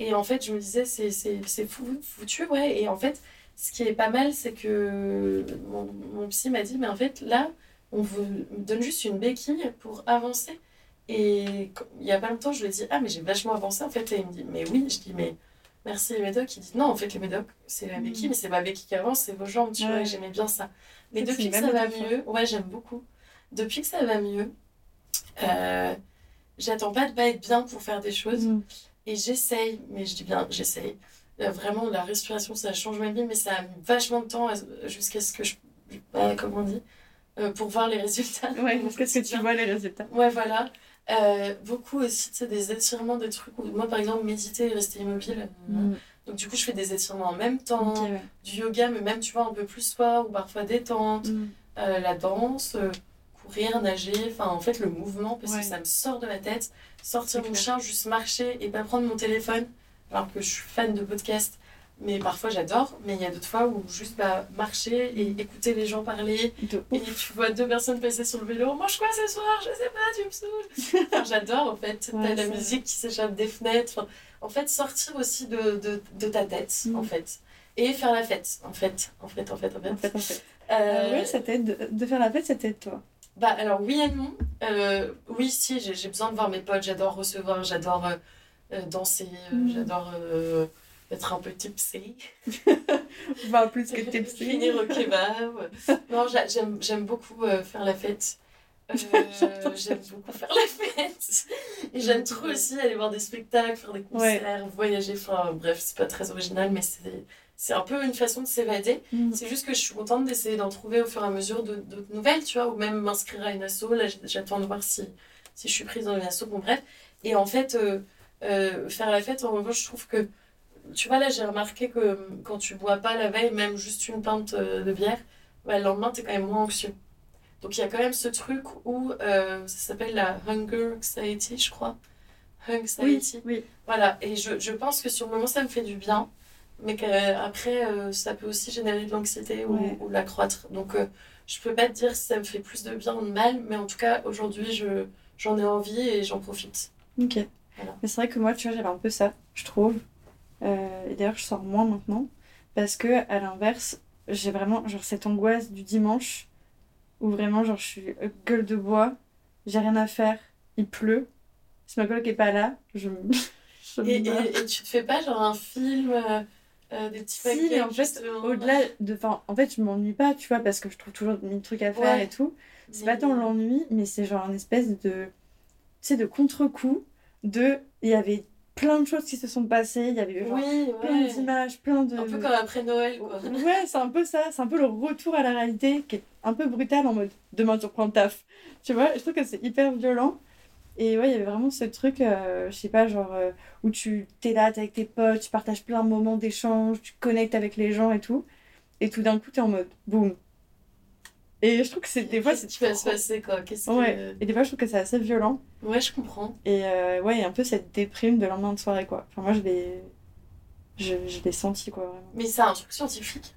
Et, et en fait, je me disais, c'est, c'est, c'est fou- foutu, ouais. Et en fait, ce qui est pas mal, c'est que mon, mon psy m'a dit, mais en fait, là, on vous donne juste une béquille pour avancer. Et il y a pas longtemps, je lui ai dit, ah, mais j'ai vachement avancé, en fait. Et il me dit, mais oui, je dis, mais merci les médocs. Il dit, non, en fait, les médocs, c'est la béquille, Mm. mais c'est ma béquille qui avance, c'est vos jambes, tu Ouais. vois, et j'aimais bien ça. Mais depuis que ça va mieux, ouais, j'aime beaucoup. Depuis que ça va mieux, euh, j'attends pas de pas être bien pour faire des choses. Mm. Et j'essaye, mais je dis bien, j'essaye. Euh, Vraiment, la respiration, ça change ma vie, mais ça a mis vachement de temps jusqu'à ce que je. euh, comment on dit Euh, Pour voir les résultats. Ouais, <laughs> que est-ce que tu vois les résultats Ouais, voilà. Euh, beaucoup aussi, des étirements, des trucs. où- Moi, par exemple, méditer et rester immobile, euh, Mm. Donc du coup, je fais des étirements en même temps, ouais. du yoga, mais même, tu vois, un peu plus sport ou parfois détente, Mm. euh, la danse, euh, courir, nager, enfin, en fait, le mouvement, parce Ouais. que ça me sort de la tête. Sortir mon chien, juste marcher et pas prendre mon téléphone, alors que je suis fan de podcast. Mais parfois j'adore, mais il y a d'autres fois où juste bah, marcher et écouter les gens parler, De et tu vois deux personnes passer sur le vélo, mange quoi ce soir? Je sais pas, tu me saoules. Enfin, <laughs> J'adore en fait. Ouais, T'as la musique qui s'échappe des fenêtres. Enfin, en fait, sortir aussi de, de, de ta tête, Mm. en fait. Et faire la fête, en fait. En fait, en fait, en fait. En fait, en fait. Euh, Euh, oui, ça t'aide de, de faire la fête, ça t'aide toi? Bah alors oui et non. Euh, oui, si, j'ai besoin de voir mes potes, j'adore recevoir, j'adore euh, danser, Mm. j'adore être un peu tipsy. <laughs> Enfin, plus que tes Finir au kebab. Non, j'a- j'aime j'aime beaucoup euh, faire la fête. Euh, <laughs> j'aime beaucoup faire la fête. Et j'aime trop aussi aller voir des spectacles, faire des concerts, voyager. Enfin, bref, c'est pas très original, mais c'est c'est un peu une façon de s'évader. Mm. C'est juste que je suis contente d'essayer d'en trouver au fur et à mesure d'autres nouvelles, tu vois, ou même m'inscrire à une asso. Là, j'attends de voir si, si je suis prise dans une asso. Bon, bref. Et en fait, euh, faire la fête, en revanche, je trouve que, tu vois, là, j'ai remarqué que euh, quand tu bois pas la veille, même juste une pinte euh, de bière, bah, le lendemain, t'es quand même moins anxieux. Donc, il y a quand même ce truc où euh, ça s'appelle la hunger anxiety, je crois. Oui, Anxiety. oui. Voilà, et je, je pense que sur le moment, ça me fait du bien, mais qu'après, euh, ça peut aussi générer de l'anxiété ou, ou l'accroître. Donc, euh, je peux pas te dire si ça me fait plus de bien ou de mal, mais en tout cas, aujourd'hui, je, j'en ai envie et j'en profite. Ok. Voilà. Mais c'est vrai que moi, tu vois, j'avais un peu ça, je trouve. Euh, et d'ailleurs, je sors moins maintenant. Parce que, à l'inverse, j'ai vraiment, genre, cette angoisse du dimanche où vraiment, genre, je suis gueule de bois, j'ai rien à faire, il pleut. Si ma coloc est pas là, je me. <laughs> je Et, et, et tu te fais pas genre un film, euh, euh, des petits Si, mais en fait, au-delà de. Enfin, en fait, je m'ennuie pas, tu vois, parce que je trouve toujours mille trucs à faire Ouais. et tout. C'est mais- pas tant l'ennui, mais c'est genre une espèce de. Tu sais, de contre-coup. De. Il y avait plein de choses qui se sont passées, il y avait eu genre Oui, plein ouais. d'images, plein de. Un peu comme après Noël, quoi. <laughs> Ouais, c'est un peu ça, c'est un peu le retour à la réalité qui est un peu brutal en mode demain tu reprends le taf. Tu vois, je trouve que c'est hyper violent. Et ouais, il y avait vraiment ce truc, euh, je sais pas, genre euh, où tu t'es là, t'es avec tes potes, tu partages plein de moments d'échange, tu connectes avec les gens et tout. Et tout d'un coup, t'es en mode boum. Et je trouve que c'est des fois, c'est Qu'est-ce qui va se passer, quoi? Qu'est-ce que... Ouais, et des fois, je trouve que c'est assez violent. Ouais, je comprends. Et euh, ouais, il y a un peu cette déprime de lendemain de soirée, quoi. Enfin, moi, je l'ai. Je, je l'ai senti, quoi, vraiment. Mais c'est un truc scientifique.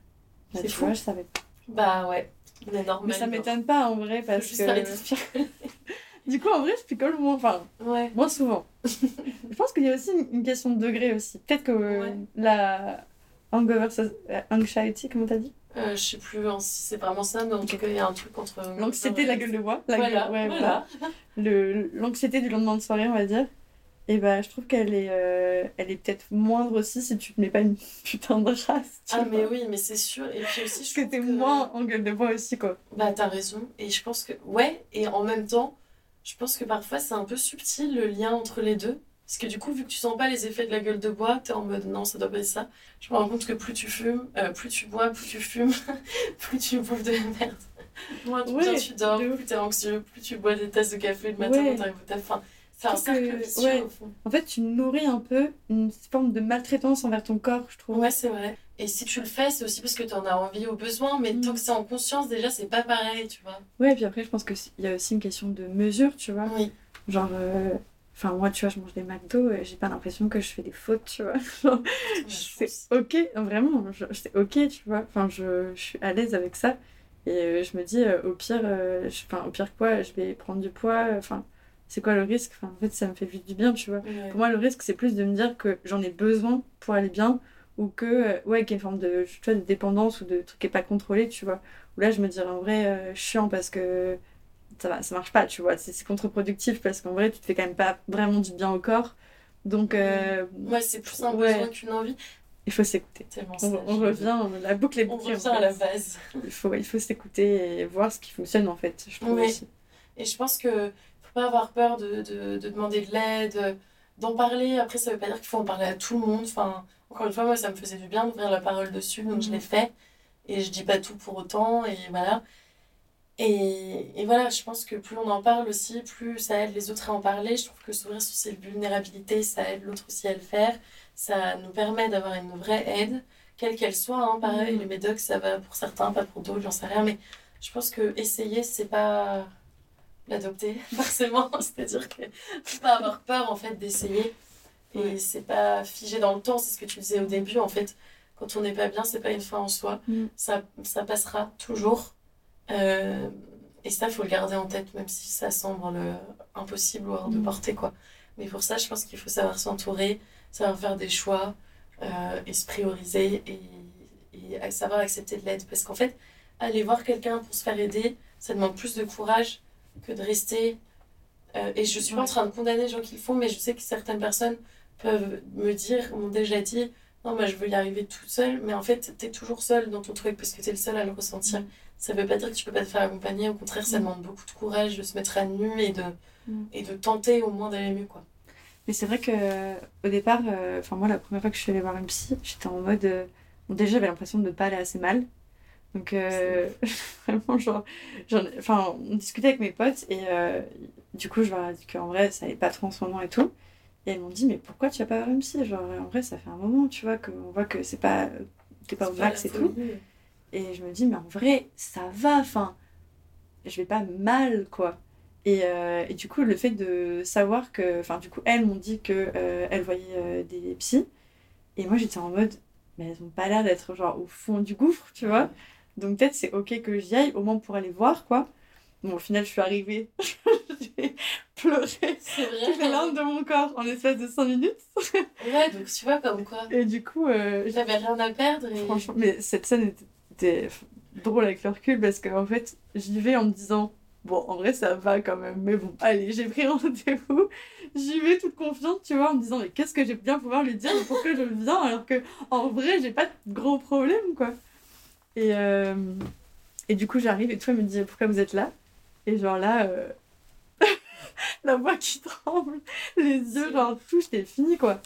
Bah, C'est fou. vois, je savais pas. Bah ouais, on est normal. Mais ça m'étonne pas en vrai Faut parce juste que. <laughs> Du coup, en vrai, je picole moins, enfin, Ouais. moins souvent. <laughs> je pense qu'il y a aussi une, question de degré aussi. Peut-être que euh, Ouais. la hangover, euh, anxiety, comment t'as dit? Euh, je sais plus hein, si c'est vraiment ça, mais en tout cas, il y a un truc entre. L'anxiété de la gueule de bois. La Voilà, gueule- ouais, voilà. Le- L'anxiété du lendemain de soirée, on va dire. Et bah, je trouve qu'elle est, euh, elle est peut-être moindre aussi si tu te mets pas une <laughs> putain de race. tu Ah, vois. mais oui, mais c'est sûr. Et puis aussi, je Parce que t'es que... moins en gueule de bois aussi, quoi. Bah, t'as raison. Et je pense que. Ouais, et en même temps, je pense que parfois, c'est un peu subtil le lien entre les deux. Parce que du coup, vu que tu sens pas les effets de la gueule de bois, t'es en mode non, ça doit pas être ça. Je me rends compte que plus tu fumes, euh, plus tu bois, plus tu fumes, <laughs> plus tu bouffes de la merde. Moins tu, Ouais, tu dors, plus t'es anxieux, plus tu bois des tasses de café le matin Ouais. quand t'arrives. Enfin, c'est un cercle vicieux ouais. au fond. En fait, tu nourris un peu une forme de maltraitance envers ton corps, je trouve. Ouais, c'est vrai. Et si tu le fais, c'est aussi parce que t'en as envie ou besoin, mais Mm. tant que c'est en conscience, déjà, c'est pas pareil, tu vois. Ouais, puis après, je pense qu'il y a aussi une question de mesure, tu vois. Oui. Genre, euh, enfin, moi, tu vois, je mange des McDo et j'ai pas l'impression que je fais des fautes, tu vois. <laughs> Genre, c'est ok, vraiment, c'est ok, tu vois. Enfin, je, je suis à l'aise avec ça. Et euh, je me dis, euh, au pire, euh, je- au pire quoi, je vais prendre du poids. Enfin, c'est quoi le risque? Enfin, en fait, ça me fait vite du bien, tu vois. Ouais. Pour moi, le risque, c'est plus de me dire que j'en ai besoin pour aller bien ou que, euh, ouais, qu'il y a une forme de, tu vois, de dépendance ou de truc qui n'est pas contrôlé, tu vois. Où là, je me dirais en vrai, euh, chiant parce que ça, va, ça marche pas, tu vois. C'est contre-productif parce qu'en vrai, tu te fais quand même pas vraiment du bien au corps. Donc, euh, Ouais, c'est plus un Ouais. besoin qu'une envie. il faut s'écouter. On, on revient, la boucle est On bouclée. en revient à la base. Il faut, il faut s'écouter et voir ce qui fonctionne, en fait, je trouve Ouais. aussi. Et je pense que faut pas avoir peur de, de, de demander de l'aide, d'en parler. Après, ça veut pas dire qu'il faut en parler à tout le monde. Enfin, encore une fois, moi, ça me faisait du bien d'ouvrir la parole dessus, donc je Mhm. l'ai fait. Et je dis pas tout pour autant, et voilà. Et, et voilà, je pense que plus on en parle aussi, plus ça aide les autres à en parler. Je trouve que s'ouvrir sur ses vulnérabilités, ça aide l'autre aussi à le faire. Ça nous permet d'avoir une vraie aide, quelle qu'elle soit. Hein. Pareil, Mhm. les médocs, ça va pour certains, pas pour d'autres, j'en sais rien. Mais je pense que essayer, c'est pas l'adopter, <laughs> forcément. <laughs> C'est-à-dire que faut pas avoir peur, en fait, d'essayer. Et Ouais. c'est pas figé dans le temps, c'est ce que tu disais au début. En fait, quand on n'est pas bien, c'est pas une fin en soi. Mm. Ça, ça passera toujours. Euh, et ça, faut le garder en tête, même si ça semble impossible ou hors de Mm. portée, quoi. Mais pour ça, je pense qu'il faut savoir s'entourer, savoir faire des choix euh, et se prioriser et, et savoir accepter de l'aide. Parce qu'en fait, aller voir quelqu'un pour se faire aider, ça demande plus de courage que de rester. euh, et je suis pas en train de condamner les gens qui le font, mais je sais que certaines personnes peuvent me dire, m'ont déjà dit, non, moi je veux y arriver toute seule, mais en fait, tu es toujours seule dans ton truc parce que tu es le seul à le ressentir. Ça veut pas dire que tu peux pas te faire accompagner, au contraire, ça Mm. demande beaucoup de courage de se mettre à nu et de, Mm. et de tenter au moins d'aller mieux, quoi. Mais c'est vrai que euh, au départ, euh, enfin moi la première fois que je suis allée voir un psy, j'étais en mode euh, bon déjà j'avais l'impression de ne pas aller assez mal. Donc euh, <laughs> vraiment genre, enfin on discutait avec mes potes et du coup je leur ai dit qu'en vrai ça allait pas trop en ce moment et tout. Et elles m'ont dit mais pourquoi tu vas pas voir un psy? Genre en vrai ça fait un moment tu vois qu'on voit que c'est pas t'es pas au max et tout. Et je me dis, mais en vrai, ça va, enfin, je vais pas mal, quoi. Et, euh, et du coup, le fait de savoir que, enfin, du coup, elles m'ont dit que euh, elles voyaient euh, des psys. Et moi, j'étais en mode, mais elles ont pas l'air d'être genre au fond du gouffre, tu vois. Donc peut-être c'est ok que j'y aille, au moins pour aller voir, quoi. Bon, au final, je suis arrivée. <laughs> J'ai pleuré toutes les larmes de mon corps en l'espace de 5 minutes. Ouais, donc tu vois, comme quoi, Et du coup, j'avais rien à perdre. Et... Franchement, mais cette scène était, était drôle avec le recul parce qu'en fait, j'y vais en me disant, bon, en vrai, ça va quand même, mais bon, allez, j'ai pris <laughs> rendez-vous, j'y vais toute confiante, tu vois, en me disant, mais qu'est-ce que j'ai bien pouvoir lui dire, pourquoi je viens, alors que en vrai, j'ai pas de gros problèmes, quoi. Et, euh, et du coup, j'arrive et toi me dit, pourquoi vous êtes là? Et genre là, euh, <laughs> la voix qui tremble, les yeux, genre tout, j'étais fini, quoi.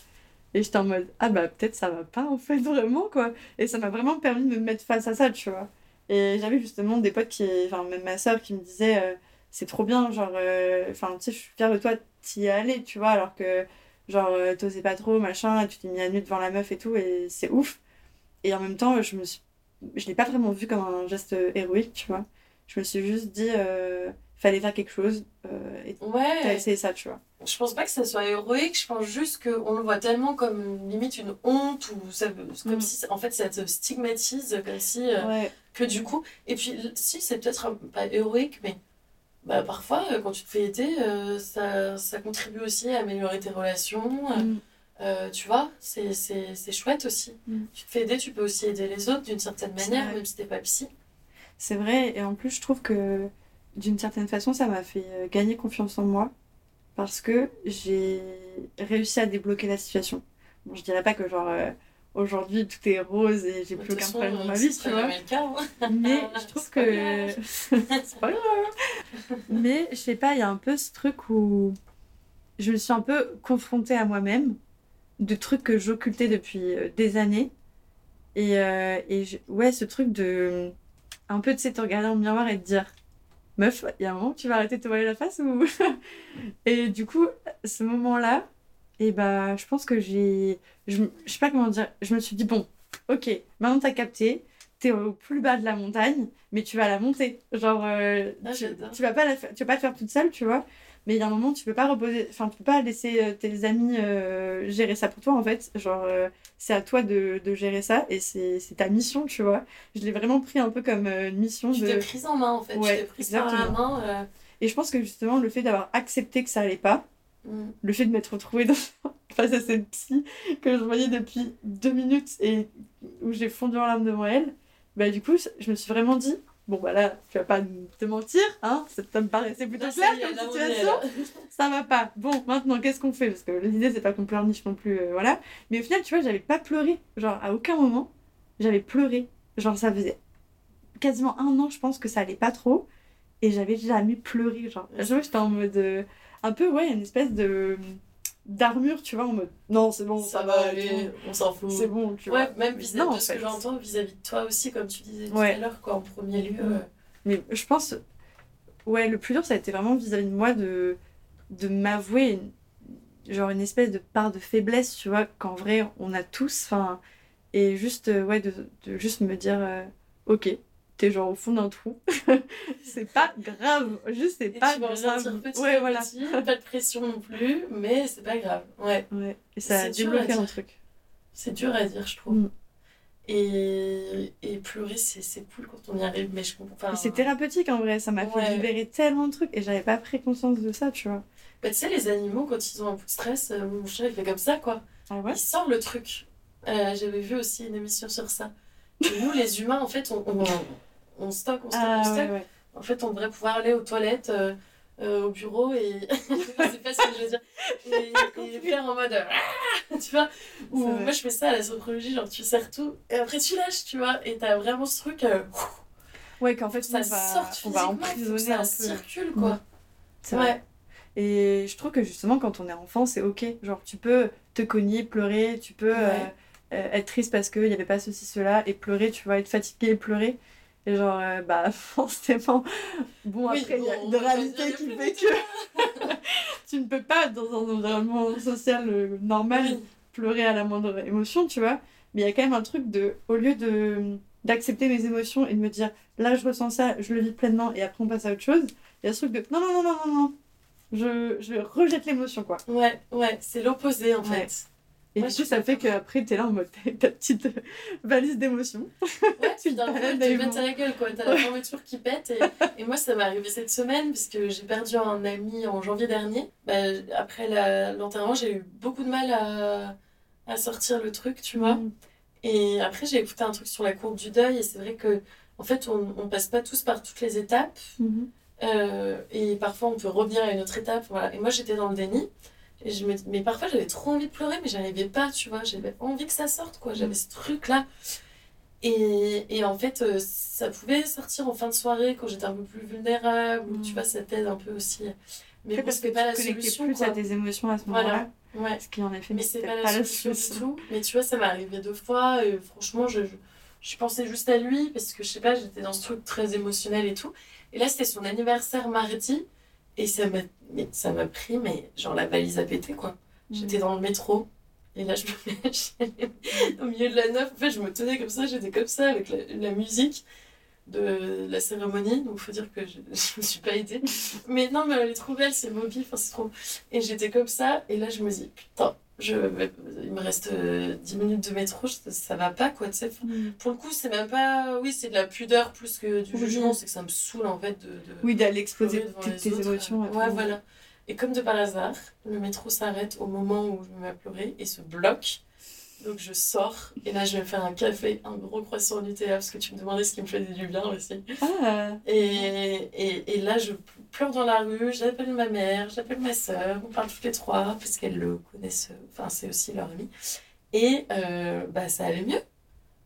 Et j'étais en mode, ah bah peut-être ça va pas en fait <laughs> vraiment quoi. Et ça m'a vraiment permis de me mettre face à ça, tu vois. Et j'avais justement des potes qui, enfin même ma soeur qui me disait, euh, c'est trop bien, genre, euh, enfin tu sais, je suis fière de toi, t'y es allée, tu vois, alors que genre euh, t'osais pas trop, machin, et tu t'es mis à nu devant la meuf et tout, et c'est ouf. Et en même temps, je me je l'ai pas vraiment vu comme un geste héroïque, tu vois. Je me suis juste dit, fallait faire quelque chose, euh, et t'as Ouais, essayé ça, tu vois. je pense pas que ça soit héroïque, je pense juste qu'on le voit tellement comme limite une honte ou ça, comme Mm. si en fait ça te stigmatise, comme si euh, Ouais. que du coup. Et puis si c'est peut-être pas héroïque, mais bah, parfois euh, quand tu te fais aider, euh, ça, ça contribue aussi à améliorer tes relations. Mm. euh, tu vois, c'est c'est- c'est chouette aussi. Mm. Tu te fais aider, tu peux aussi aider les autres d'une certaine manière, même si t'es pas psy. C'est vrai, et en plus, je trouve que d'une certaine façon, ça m'a fait euh, gagner confiance en moi parce que j'ai réussi à débloquer la situation. Bon, je dirais pas que, genre, euh, aujourd'hui tout est rose et j'ai De plus aucun problème dans ma vie, tu vois. jamais le cas, hein. Mais je <laughs> trouve que. <laughs> C'est pas grave. Mais je sais pas, il y a un peu ce truc où je me suis un peu confrontée à moi-même de trucs que j'occultais depuis euh, des années. Et, euh, et je- ouais, ce truc de. Un peu, tu sais, te regarder le miroir et te dire Meuf, il y a un moment où tu vas arrêter de te voiler la face ou. <laughs> et du coup, ce moment-là, et bah, je pense que j'ai. Je, je sais pas comment dire. Je me suis dit Bon, ok, maintenant t'as capté, t'es au plus bas de la montagne, mais tu vas la monter. Genre, euh, Ah, tu, tu vas pas la tu vas pas le faire toute seule, tu vois. Mais il y a un moment, tu peux pas reposer, enfin, tu peux pas laisser euh, tes amis euh, gérer ça pour toi, en fait. Genre, euh, c'est à toi de, de gérer ça et c'est ta mission, tu vois. Je l'ai vraiment pris un peu comme euh, une mission Tu de. t'es prise en main en fait, Ouais, tu t'es prise par la main. Et je pense que justement, le fait d'avoir accepté que ça allait pas, mm. le fait de m'être retrouvée dans... <laughs> face à cette psy que je voyais depuis deux minutes et où j'ai fondu en larmes devant elle, bah du coup, je me suis vraiment dit, bon bah là, tu vas pas te mentir, hein, ça me paraissait plutôt clair comme situation, <laughs> ça va pas. Bon, maintenant, qu'est-ce qu'on fait? Parce que l'idée, c'est pas qu'on pleurniche non plus, euh, voilà. Mais au final, tu vois, j'avais pas pleuré. Genre, à aucun moment, j'avais pleuré. Genre, ça faisait quasiment un an, je pense, que ça allait pas trop. Et j'avais jamais pleuré. Genre, j'étais en mode. euh, un peu, ouais, une espèce de. D'armure, tu vois, en mode. Non, c'est bon, ça, ça va aller, on s'en fout. C'est bon, tu Ouais, vois. même vis-à-vis de en ce que j'entends vis-à-vis de toi aussi, comme tu disais tout Ouais. à l'heure, quoi, en premier lieu. Mm. euh, Mais je pense, ouais, le plus dur, ça a été vraiment vis-à-vis de moi de, de m'avouer une- genre une espèce de part de faiblesse, tu vois, qu'en vrai, on a tous, enfin, et juste, euh, ouais, de, de juste me dire, euh, ok, t'es genre au fond d'un trou, <laughs> c'est pas grave, juste c'est pas tu vas grave. petit ouais, à voilà. petit, pas de pression non plus, mais c'est pas grave. Ouais, Ouais, et ça a C'est dur à débloqué un truc. c'est dur à dire, je trouve. Mm. Et, et pleurer, c'est cool quand on y arrive, mais je comprends pas. C'est thérapeutique en vrai, ça m'a fait libérer tellement de trucs et j'avais pas pris conscience de ça, tu vois. Bah, tu sais, les animaux, quand ils ont un peu de stress, euh, mon chat, il fait comme ça, quoi. Ah ouais? Il sort le truc. Euh, J'avais vu aussi une émission sur ça. Et nous, les humains, en fait, on, on, on stocke, on stocke, on Ah stocke. ouais, ouais. En fait, on devrait pouvoir aller aux toilettes, euh, euh, au bureau et. <laughs> je sais pas ce que je veux dire. Et, <laughs> et faire en mode. Ah tu vois Ou moi, je fais ça à la sophrologie, genre tu serres tout et après tu lâches, tu vois. Et t'as vraiment ce truc. euh, Ouais, qu'en fait, ça on va, on va emprisonner ça un peu. circule, quoi. C'est vrai. Ouais. Et je trouve que justement, quand on est enfant, c'est ok. Genre, tu peux te cogner, pleurer, tu peux Ouais. euh, être triste parce qu'il n'y avait pas ceci, cela, et pleurer, tu vas être fatigué et pleurer. Et genre, euh, bah, <laughs> forcément. Bon, Oui, après, il y a bon, une réalité qui fait que <laughs> tu ne peux pas, dans un environnement social euh, normal, Oui. pleurer à la moindre émotion, tu vois. Mais il y a quand même un truc de, au lieu de d'accepter mes émotions et de me dire, là, je ressens ça, je le vis pleinement, et après, on passe à autre chose, il y a ce truc de, non, non, non, non, non, non. Je, je rejette l'émotion, quoi. Ouais, ouais, c'est l'opposé en Ouais. fait. Et Ouais, du coup, ça fait qu'après, t'es là en mode, ta petite valise d'émotions. Ouais, <laughs> Tu d'un coup, elle te avec pète moi. à la gueule, quoi. T'as la fermeture qui pète. Et, et moi, ça m'est arrivé cette semaine, parce que j'ai perdu un ami en janvier dernier. Bah, après l'enterrement, j'ai eu beaucoup de mal à, à sortir le truc, tu vois. Mm. Et après, j'ai écouté un truc sur la courbe du deuil, et c'est vrai que, en fait, on, on passe pas tous par toutes les étapes. Mhm. Euh, et parfois, on peut revenir à une autre étape. Voilà. Et moi, j'étais dans le déni. Et je me... Mais parfois, j'avais trop envie de pleurer, mais j'arrivais pas, tu vois. J'avais envie que ça sorte, quoi. J'avais ce truc-là. Et, et en fait, euh, ça pouvait sortir en fin de soirée quand j'étais un peu plus vulnérable, ou Mm. tu vois, ça t'aide un peu aussi. Mais bon, parce que pas la solution, plus quoi. à tes émotions à ce Voilà. moment-là. Ouais. Ce qui, en effet, Mais c'est n'était pas la solution du tout. Mais tu vois, ça m'est arrivé deux fois. Et franchement, je, je, je pensais juste à lui parce que je sais pas, j'étais dans ce truc très émotionnel et tout. Et là, c'était son anniversaire mardi. Et ça m'a ça m'a pris, mais genre la valise a pété quoi. J'étais dans le métro. Et là, je me mets <laughs> au milieu de la neuf. En fait, je me tenais comme ça, j'étais comme ça avec la, la musique de la cérémonie. Donc, faut dire que je, <laughs> je me suis pas aidée. Mais non, mais elle est trop belle, c'est mobile, enfin, c'est trop. Et j'étais comme ça, et là, je me dis, putain, je, il me reste euh, 10 minutes de métro, je- ça va pas, quoi, tu sais. Mm. Pour le coup, c'est même pas. Oui, c'est de la pudeur plus que du jugement, c'est que ça me saoule, en fait, de. de Oui, d'aller pleurer devant tes, autres. émotions. Ouais, voilà. Et comme de par hasard, le métro s'arrête au moment où je me mets à pleurer et se bloque. Donc je sors et là je vais me faire un café, un gros croissant Nutella parce que tu me demandais ce qui me faisait du bien aussi. Ah, Et, et, et là je pleure dans la rue, j'appelle ma mère, j'appelle ma soeur, on parle toutes les trois parce qu'elles le connaissent, enfin c'est aussi leur ami. Et euh, bah ça allait mieux.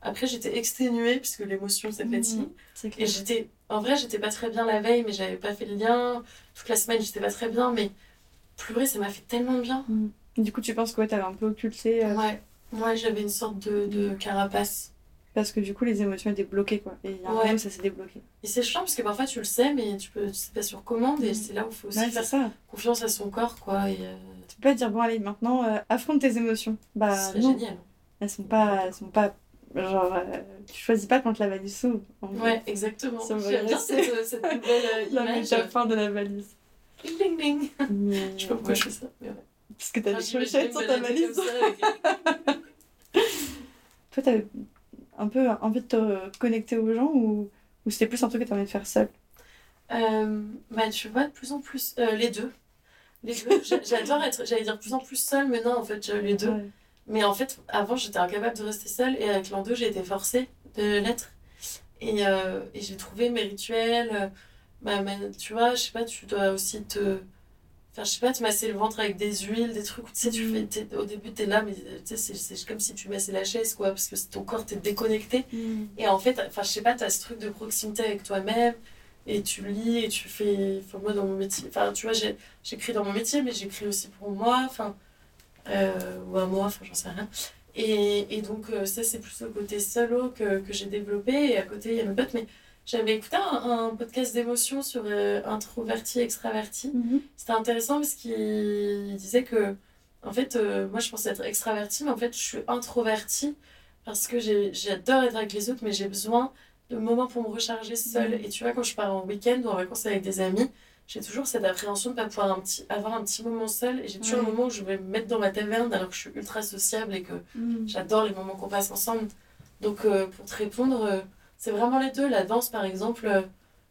Après j'étais exténuée puisque l'émotion fatigue. c'est Et j'étais, en vrai, j'étais pas très bien la veille, mais j'avais pas fait le lien. Toute la semaine, j'étais pas très bien, mais pleurer, ça m'a fait tellement de bien. Du coup, tu penses que ouais, t'avais un peu occulté euh, Ouais, ouais, j'avais une sorte de, de carapace. Parce que du coup, les émotions étaient bloquées, quoi. Et il y a un Ouais. moment où ça s'est débloqué. Et c'est chiant parce que parfois tu le sais, mais tu peux, c'est pas sur commande, et Mhm. c'est là où il faut aussi Ouais, c'est faire ça. confiance à son corps, quoi. Et euh, Tu peux pas dire, bon, allez, maintenant, euh, affronte tes émotions. Bah, ce serait non. génial. Elles sont pas. Elles sont pas genre, euh, tu choisis pas quand la valise s'ouvre. Ouais, exactement. Ça me J'aime bien cette, cette <laughs> nouvelle euh, La métaphore de la valise. Ding, ding, ding. Mais, <laughs> Je sais pas pourquoi ouais. je fais ça, mais ouais. Parce que t'as Enfin, des me sur ta valise. <laughs> Toi, t'avais un peu envie de te connecter aux gens ou, ou c'était plus un truc que t'avais envie de faire seul Euh, bah, tu vois, de plus en plus. euh, les deux. Les deux. <laughs> J'a- J'adore être, j'allais dire plus en plus seule, mais non, en fait, j'ai les deux. Ouais. Mais en fait, avant, j'étais incapable de rester seule, et avec l'an 2, j'ai été forcée de l'être. Et, euh, et j'ai trouvé mes rituels. euh, bah, tu vois, je sais pas, tu dois aussi te. Enfin, je sais pas, te masser le ventre avec des huiles, des trucs. où, Tu sais, tu fais, t'es- au début, t'es là, mais tu sais, c'est- comme si tu massais la chaise, quoi, parce que ton corps t'es déconnecté. Et en fait, enfin, je sais pas, t'as ce truc de proximité avec toi-même, et tu lis, et tu fais. Enfin, moi, dans mon métier, enfin, tu vois, j'ai- j'écris dans mon métier, mais j'écris aussi pour moi, enfin, euh, ou à moi, enfin, j'en sais rien. Et, et donc, euh, ça, c'est plus le côté solo que, que j'ai développé, et à côté, il y a mes potes, mais J'avais écouté un, un podcast d'émotion sur euh, introverti, extraverti. Mhm. C'était intéressant parce qu'il disait que, en fait, euh, moi je pensais être extraverti, mais en fait je suis introverti parce que j'adore être avec les autres, mais j'ai besoin de moments pour me recharger seule. Mhm. Et tu vois, quand je pars en week-end ou en vacances avec des amis, j'ai toujours cette appréhension de pas pouvoir un petit, avoir un petit moment seul. Et j'ai toujours Ouais. un moment où je vais me mettre dans ma taverne alors que je suis ultra sociable et que Mhm. J'adore les moments qu'on passe ensemble. Donc, euh, pour te répondre, euh, c'est vraiment les deux. La danse, par exemple, euh,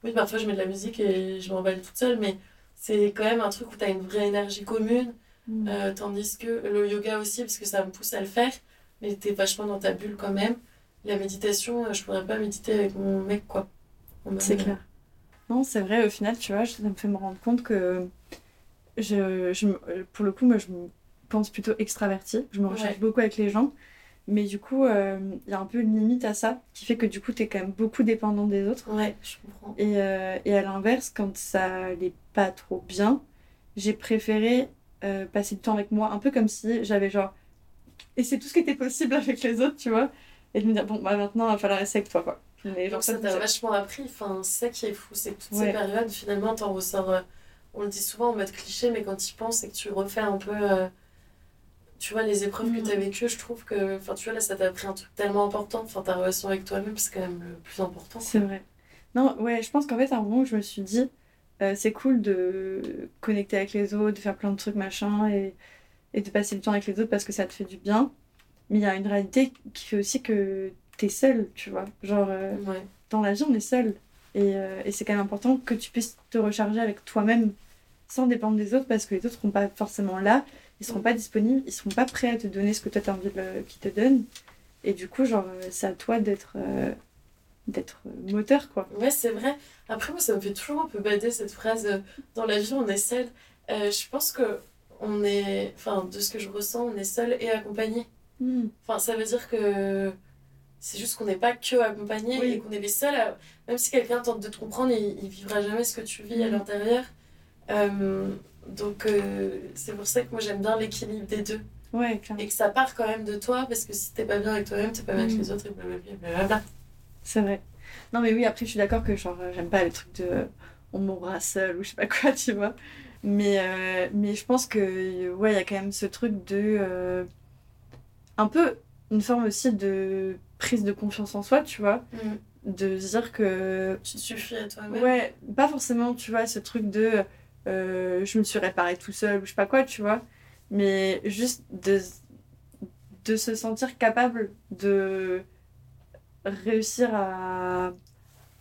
oui, parfois je mets de la musique et je m'emballe toute seule, mais c'est quand même un truc où tu as une vraie énergie commune. Mhm. Euh, tandis que le yoga aussi, parce que ça me pousse à le faire, mais t'es vachement dans ta bulle quand même. La méditation, euh, je pourrais pas méditer avec mon mec, quoi. C'est clair. Non, c'est vrai, au final, tu vois, ça me fait me rendre compte que je, je pour le coup, moi, je me pense plutôt extravertie. Je me recherche Ouais. beaucoup avec les gens. Mais du coup, euh, il y a un peu une limite à ça, qui fait que du coup, t'es quand même beaucoup dépendant des autres. Ouais, je comprends. Et, euh, et à l'inverse, quand ça allait pas trop bien, j'ai préféré euh, passer du temps avec moi, un peu comme si j'avais genre. Et c'est tout ce qui était possible <laughs> avec les autres, tu vois. Et de me dire, bon, bah maintenant, il va falloir rester avec toi, quoi. Mais genre, Donc ça t'a ça- vachement appris, enfin, c'est ça qui est fou, c'est que toutes Ouais. ces périodes, finalement, t'en ressors, on le dit souvent en mode cliché, mais quand tu penses, c'est que tu refais un peu, tu vois, les épreuves que Mhm. t'as vécues, je trouve que, enfin, tu vois, là, ça t'a appris un truc tellement important, enfin, ta relation avec toi-même, c'est quand même le plus important. C'est vrai. Non, ouais, je pense qu'en fait, à un moment où je me suis dit, euh, c'est cool de connecter avec les autres, de faire plein de trucs, machin, et, et de passer du temps avec les autres parce que ça te fait du bien. Mais il y a une réalité qui fait aussi que t'es seul, tu vois. Genre, euh, Ouais. dans la vie, on est seul. Et, euh, et c'est quand même important que tu puisses te recharger avec toi-même sans dépendre des autres parce que les autres seront pas forcément là, ils seront pas disponibles, ils seront pas prêts à te donner ce que toi t'as envie de, qu'ils te donnent. Et du coup, genre, euh, c'est à toi d'être euh, d'être euh, moteur, quoi. Ouais, c'est vrai. Après, moi, ça me fait toujours un peu bader cette phrase euh, dans la vie, on est seul. Euh, je pense que on est, enfin, de ce que je ressens, on est seul et accompagné. Enfin, ça veut dire que c'est juste qu'on n'est pas que accompagné Oui. et qu'on est les seuls à... Même si quelqu'un tente de te comprendre, il, il vivra jamais ce que tu vis à Mhm. l'intérieur. Donc, euh, c'est pour ça que moi, j'aime bien l'équilibre des deux. Ouais, clairement. Et que ça part quand même de toi, parce que si t'es pas bien avec toi-même, t'es pas bien avec Mhm. les autres, et blablabla. blablabla. C'est vrai. Non, mais oui, après, je suis d'accord que genre, euh, j'aime pas les trucs de euh, on mourra seul ou je sais pas quoi, <laughs> tu vois. Mais, euh, mais je pense que, ouais, il y a quand même ce truc de. un peu une forme aussi de prise de confiance en soi, tu vois. Mhm. De se dire que. Tu suffis à toi-même. Ouais, pas forcément, tu vois, ce truc de euh, je me suis réparé tout seul ou je sais pas quoi, tu vois. Mais juste de, de se sentir capable de réussir à,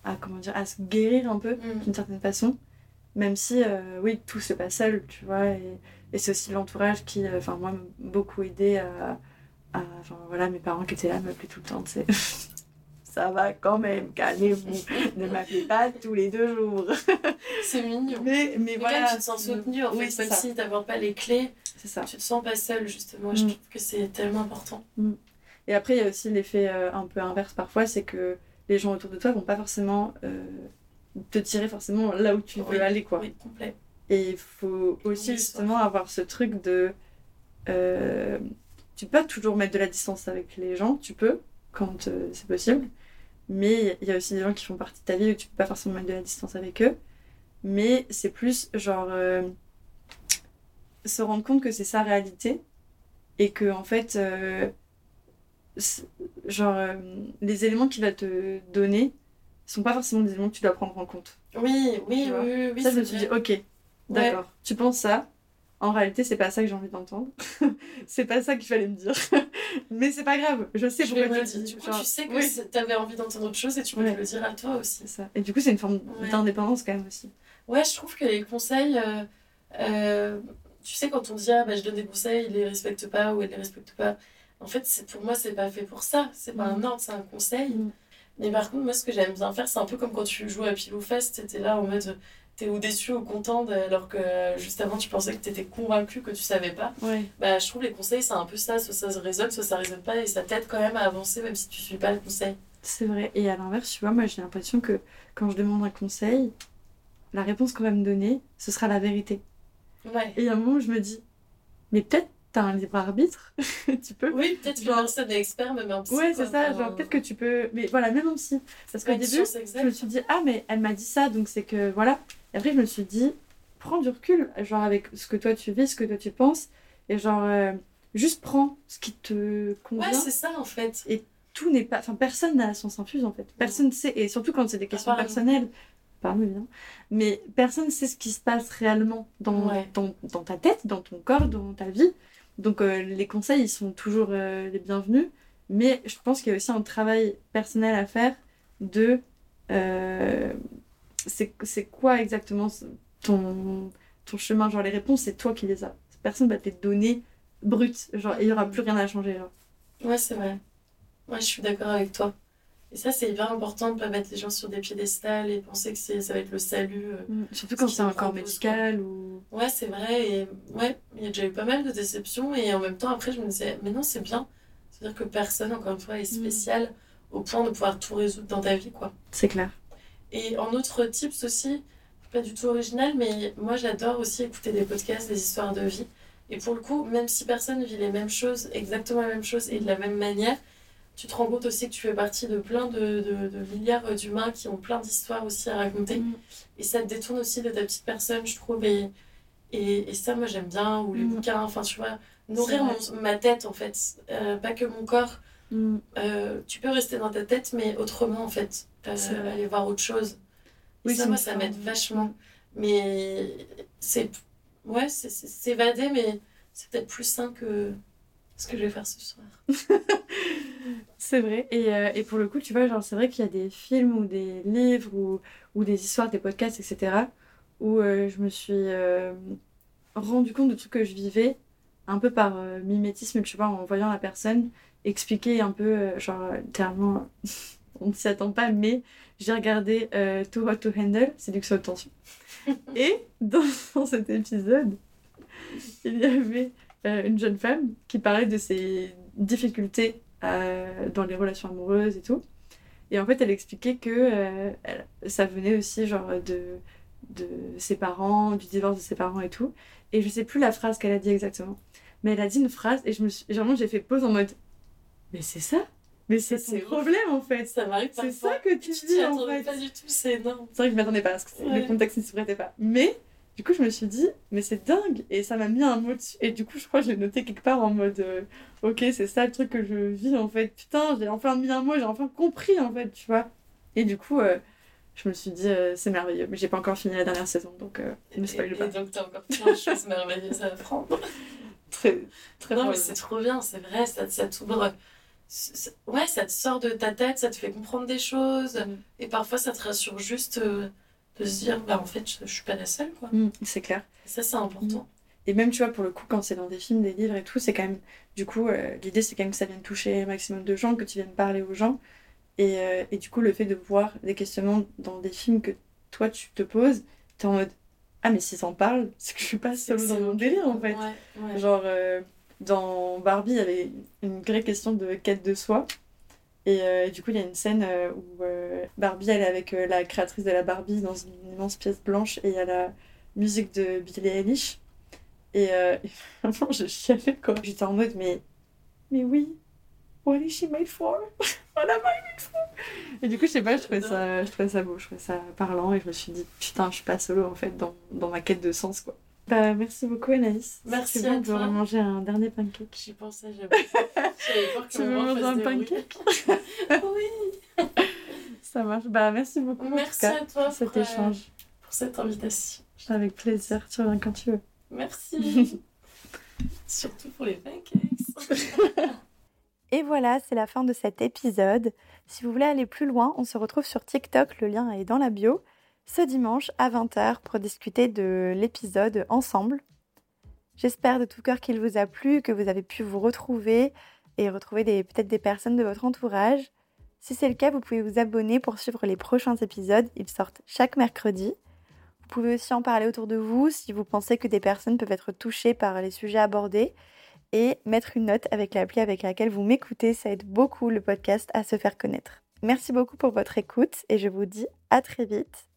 à, comment dire, à se guérir un peu Mhm. d'une certaine façon. Même si, euh, oui, tout se passe seul, tu vois. Et, et c'est aussi l'entourage qui, euh, enfin, moi, m'a beaucoup aidé à, à- Enfin, voilà, mes parents qui étaient là m'appelaient tout le temps, tu sais. <laughs> Ça va quand même, calmez-vous. <laughs> ne m'appelez pas tous les deux jours. <laughs> C'est mignon. Mais, mais Mais voilà. quand même, tu te sens soutenu, en Oui, fait, c'est même ça. si t'apportes pas les clés, C'est ça. tu te sens pas seul, justement. Je Mm. trouve que c'est tellement important. Et après, il y a aussi l'effet euh, un peu inverse parfois, c'est que les gens autour de toi vont pas forcément euh, te tirer forcément là où tu veux aller, quoi. Oui, complet. Et il faut aussi Oui, justement avoir ce truc de... euh, tu peux pas toujours mettre de la distance avec les gens, tu peux, quand euh, c'est possible. Mais il y a aussi des gens qui font partie de ta vie où tu peux pas forcément mettre de la distance avec eux. Mais c'est plus genre... euh, se rendre compte que c'est sa réalité et que en fait... euh, genre euh, les éléments qu'il va te donner sont pas forcément des éléments que tu dois prendre en compte. Oui, oui, oui, oui, oui, ça, je me suis dit, ok, d'accord, tu penses ça. En réalité, c'est pas ça que j'ai envie d'entendre. <laughs> c'est pas ça qu'il fallait me dire. Mais c'est pas grave, je sais Je pourquoi tu le dis. Du coup, Genre, tu sais que oui, t'avais envie d'entendre autre chose et tu peux Ouais. le dire à toi aussi. ça. Et du coup, c'est une forme Ouais. d'indépendance quand même aussi. Ouais, je trouve que les conseils, euh, euh, tu sais, quand on dit ah, bah, je donne des conseils, ils les respectent pas ou ils les respectent pas, en fait, pour moi, c'est pas fait pour ça. C'est pas un Mhm. ordre, c'est un conseil. Mhm. Mais par contre, moi, ce que j'aime bien faire, c'est un peu comme quand tu joues à pile ou face, t'étais là en mode t'es ou déçu ou content, alors que juste avant, tu pensais que t'étais convaincu que tu savais pas. Ouais. Bah, je trouve les conseils, c'est un peu ça, soit ça résonne, soit ça résonne pas, et ça t'aide quand même à avancer, même si tu suis pas le conseil. C'est vrai. Et à l'inverse, tu vois, moi j'ai l'impression que quand je demande un conseil, la réponse qu'on va me donner, ce sera la vérité. Ouais. Et à un moment, je me dis, mais peut-être t'as un libre arbitre, <laughs> tu peux. Oui, peut-être que Genre- personne n'est expert, même en psy. Ouais, c'est ça, genre peut-être que tu peux. Mais voilà, même en psy. Parce qu'au début, je me suis dit, ah, mais elle m'a dit ça, donc c'est que voilà. Et après, je me suis dit, prends du recul, genre avec ce que toi tu vis, ce que toi tu penses, et genre, euh, juste prends ce qui te convient. Ouais, c'est ça en fait. Tout n'est pas. Enfin, personne n'a la science infuse en fait. Personne sait, et surtout quand c'est des questions personnelles. Pardon, évidemment. Mais personne sait ce qui se passe réellement dans, Ouais. dans, dans ta tête, dans ton corps, dans ta vie. Donc, euh, les conseils, ils sont toujours euh, les bienvenus. Mais je pense qu'il y a aussi un travail personnel à faire de. C'est c'est quoi exactement ton, ton chemin? Genre, les réponses, c'est toi qui les as. Personne va te les donner brutes. Genre, il n'y aura plus rien à changer. Genre. Ouais, c'est vrai. Ouais, je suis d'accord avec toi. Et ça, c'est hyper important de pas mettre les gens sur des piédestals et penser que c'est- ça va être le salut. euh. Surtout quand c'est un corps médical ou. Ouais, c'est vrai. Et ouais, il y a déjà eu pas mal de déceptions. Et en même temps, après, je me disais, mais non, c'est bien. C'est-à-dire que personne, encore une fois, est spécial au point de pouvoir tout résoudre dans ta vie, quoi. C'est clair. Et en autre tips aussi, pas du tout original, mais moi j'adore aussi écouter des podcasts, des histoires de vie. Et pour le coup, même si personne vit les mêmes choses, exactement la même chose et de la même manière, tu te rends compte aussi que tu fais partie de plein de, de- de milliards d'humains qui ont plein d'histoires aussi à raconter. Mm. Et ça te détourne aussi de ta petite personne, je trouve. Et, et, et ça, moi j'aime bien. Ou les Mm. bouquins, enfin tu vois, nourrir mon- ma tête en fait, Euh, pas que mon corps. Mm. Euh, tu peux rester dans ta tête, mais autrement, en fait. Euh, aller voir autre chose. Et Oui, ça, moi, ça m'aide vachement. Mais c'est. Ouais, c'est s'évader, mais c'est peut-être plus sain que ce que je vais faire ce soir. <laughs> C'est vrai. Et, euh, et pour le coup, tu vois, genre, c'est vrai qu'il y a des films ou des livres ou, ou des histoires, des podcasts, etc. où euh, je me suis euh, rendu compte de trucs que je vivais un peu par mimétisme, tu vois, en voyant la personne expliquer un peu, genre, littéralement, on ne s'y attend pas, mais j'ai regardé euh, Too Hot to Handle, séduction tension. <laughs> Et dans, <laughs> dans cet épisode, il y avait euh, une jeune femme qui parlait de ses difficultés euh, dans les relations amoureuses et tout. Et en fait, elle expliquait que euh, elle- ça venait aussi genre de, de ses parents, du divorce de ses parents et tout. Et je sais plus la phrase qu'elle a dit exactement. Mais elle a dit une phrase et je me suis, vraiment j'ai fait pause en mode Mais c'est ça? Mais c'est ouf. problème en fait Ça m'arrive C'est ça que tu vis en fait pas du tout, c'est énorme. c'est vrai que je m'attendais pas parce que Ouais. le contexte ne s'y prêtait pas. Mais du coup, je me suis dit, mais c'est dingue Et ça m'a mis un mot dessus. Et du coup, je crois que je l'ai noté quelque part en mode, euh, ok, c'est ça le truc que je vis en fait. Putain, j'ai enfin mis un mot, j'ai enfin compris en fait, tu vois. Et du coup, euh, je me suis dit, euh, c'est merveilleux. Mais j'ai pas encore fini la dernière saison, donc euh, ne Et, spoil et pas. donc, t'as encore plein de choses merveilleuses à apprendre. <laughs> Très, très Non, mais c'est trop bien, c'est vrai, ça, ça t'ouvre. Ouais, ça te sort de ta tête, ça te fait comprendre des choses. Mm. Et parfois, ça te rassure juste euh, de se dire, bah en fait, je, je suis pas la seule, quoi. Mm, c'est clair. Et ça, c'est important. Et même, tu vois, pour le coup, quand c'est dans des films, des livres et tout, c'est quand même. Du coup, euh, l'idée, c'est quand même que ça vienne toucher un maximum de gens, que tu viennes parler aux gens. Et, euh, et du coup, le fait de voir des questionnements dans des films que toi, tu te poses, t'es en mode Ah, mais s'ils en parlent, c'est que je suis pas seule dans mon délire, en fait. Ouais, ouais. Genre, dans Barbie, il y avait une vraie question de quête de soi. Et euh, du coup, il y a une scène euh, où euh, Barbie, elle est avec la créatrice de la Barbie dans une immense pièce blanche et il y a la musique de Billie Eilish. Et, et <laughs> vraiment, je chialais quoi. J'étais en mode, mais, mais oui, what is she made for? <laughs> What am I made for? Et du coup, je sais pas, je trouvais ça, je trouvais ça beau, je trouvais ça parlant et je me suis dit, putain, je suis pas solo en fait dans, dans ma quête de sens quoi. Bah, merci beaucoup Anaïs. Merci à peut toi. manger un dernier pancake. J'y pensais, j'avais j'avais peur que Tu veux manger un pancake? <laughs> Oui. <laughs> Ça marche. Bah, merci beaucoup. en tout Merci cas, à toi pour cet pour, euh, échange. pour cette invitation. Avec plaisir. Tu reviens quand tu veux. Merci. <laughs> Surtout pour les pancakes. Et voilà, c'est la fin de cet épisode. Si vous voulez aller plus loin, on se retrouve sur TikTok, le lien est dans la bio, ce dimanche à 20h pour discuter de l'épisode ensemble. J'espère de tout cœur qu'il vous a plu, que vous avez pu vous retrouver et retrouver peut-être des personnes de votre entourage. Si c'est le cas, vous pouvez vous abonner pour suivre les prochains épisodes. Ils sortent chaque mercredi. Vous pouvez aussi en parler autour de vous si vous pensez que des personnes peuvent être touchées par les sujets abordés et mettre une note avec l'appli avec laquelle vous m'écoutez. Ça aide beaucoup le podcast à se faire connaître. Merci beaucoup pour votre écoute et je vous dis à très vite.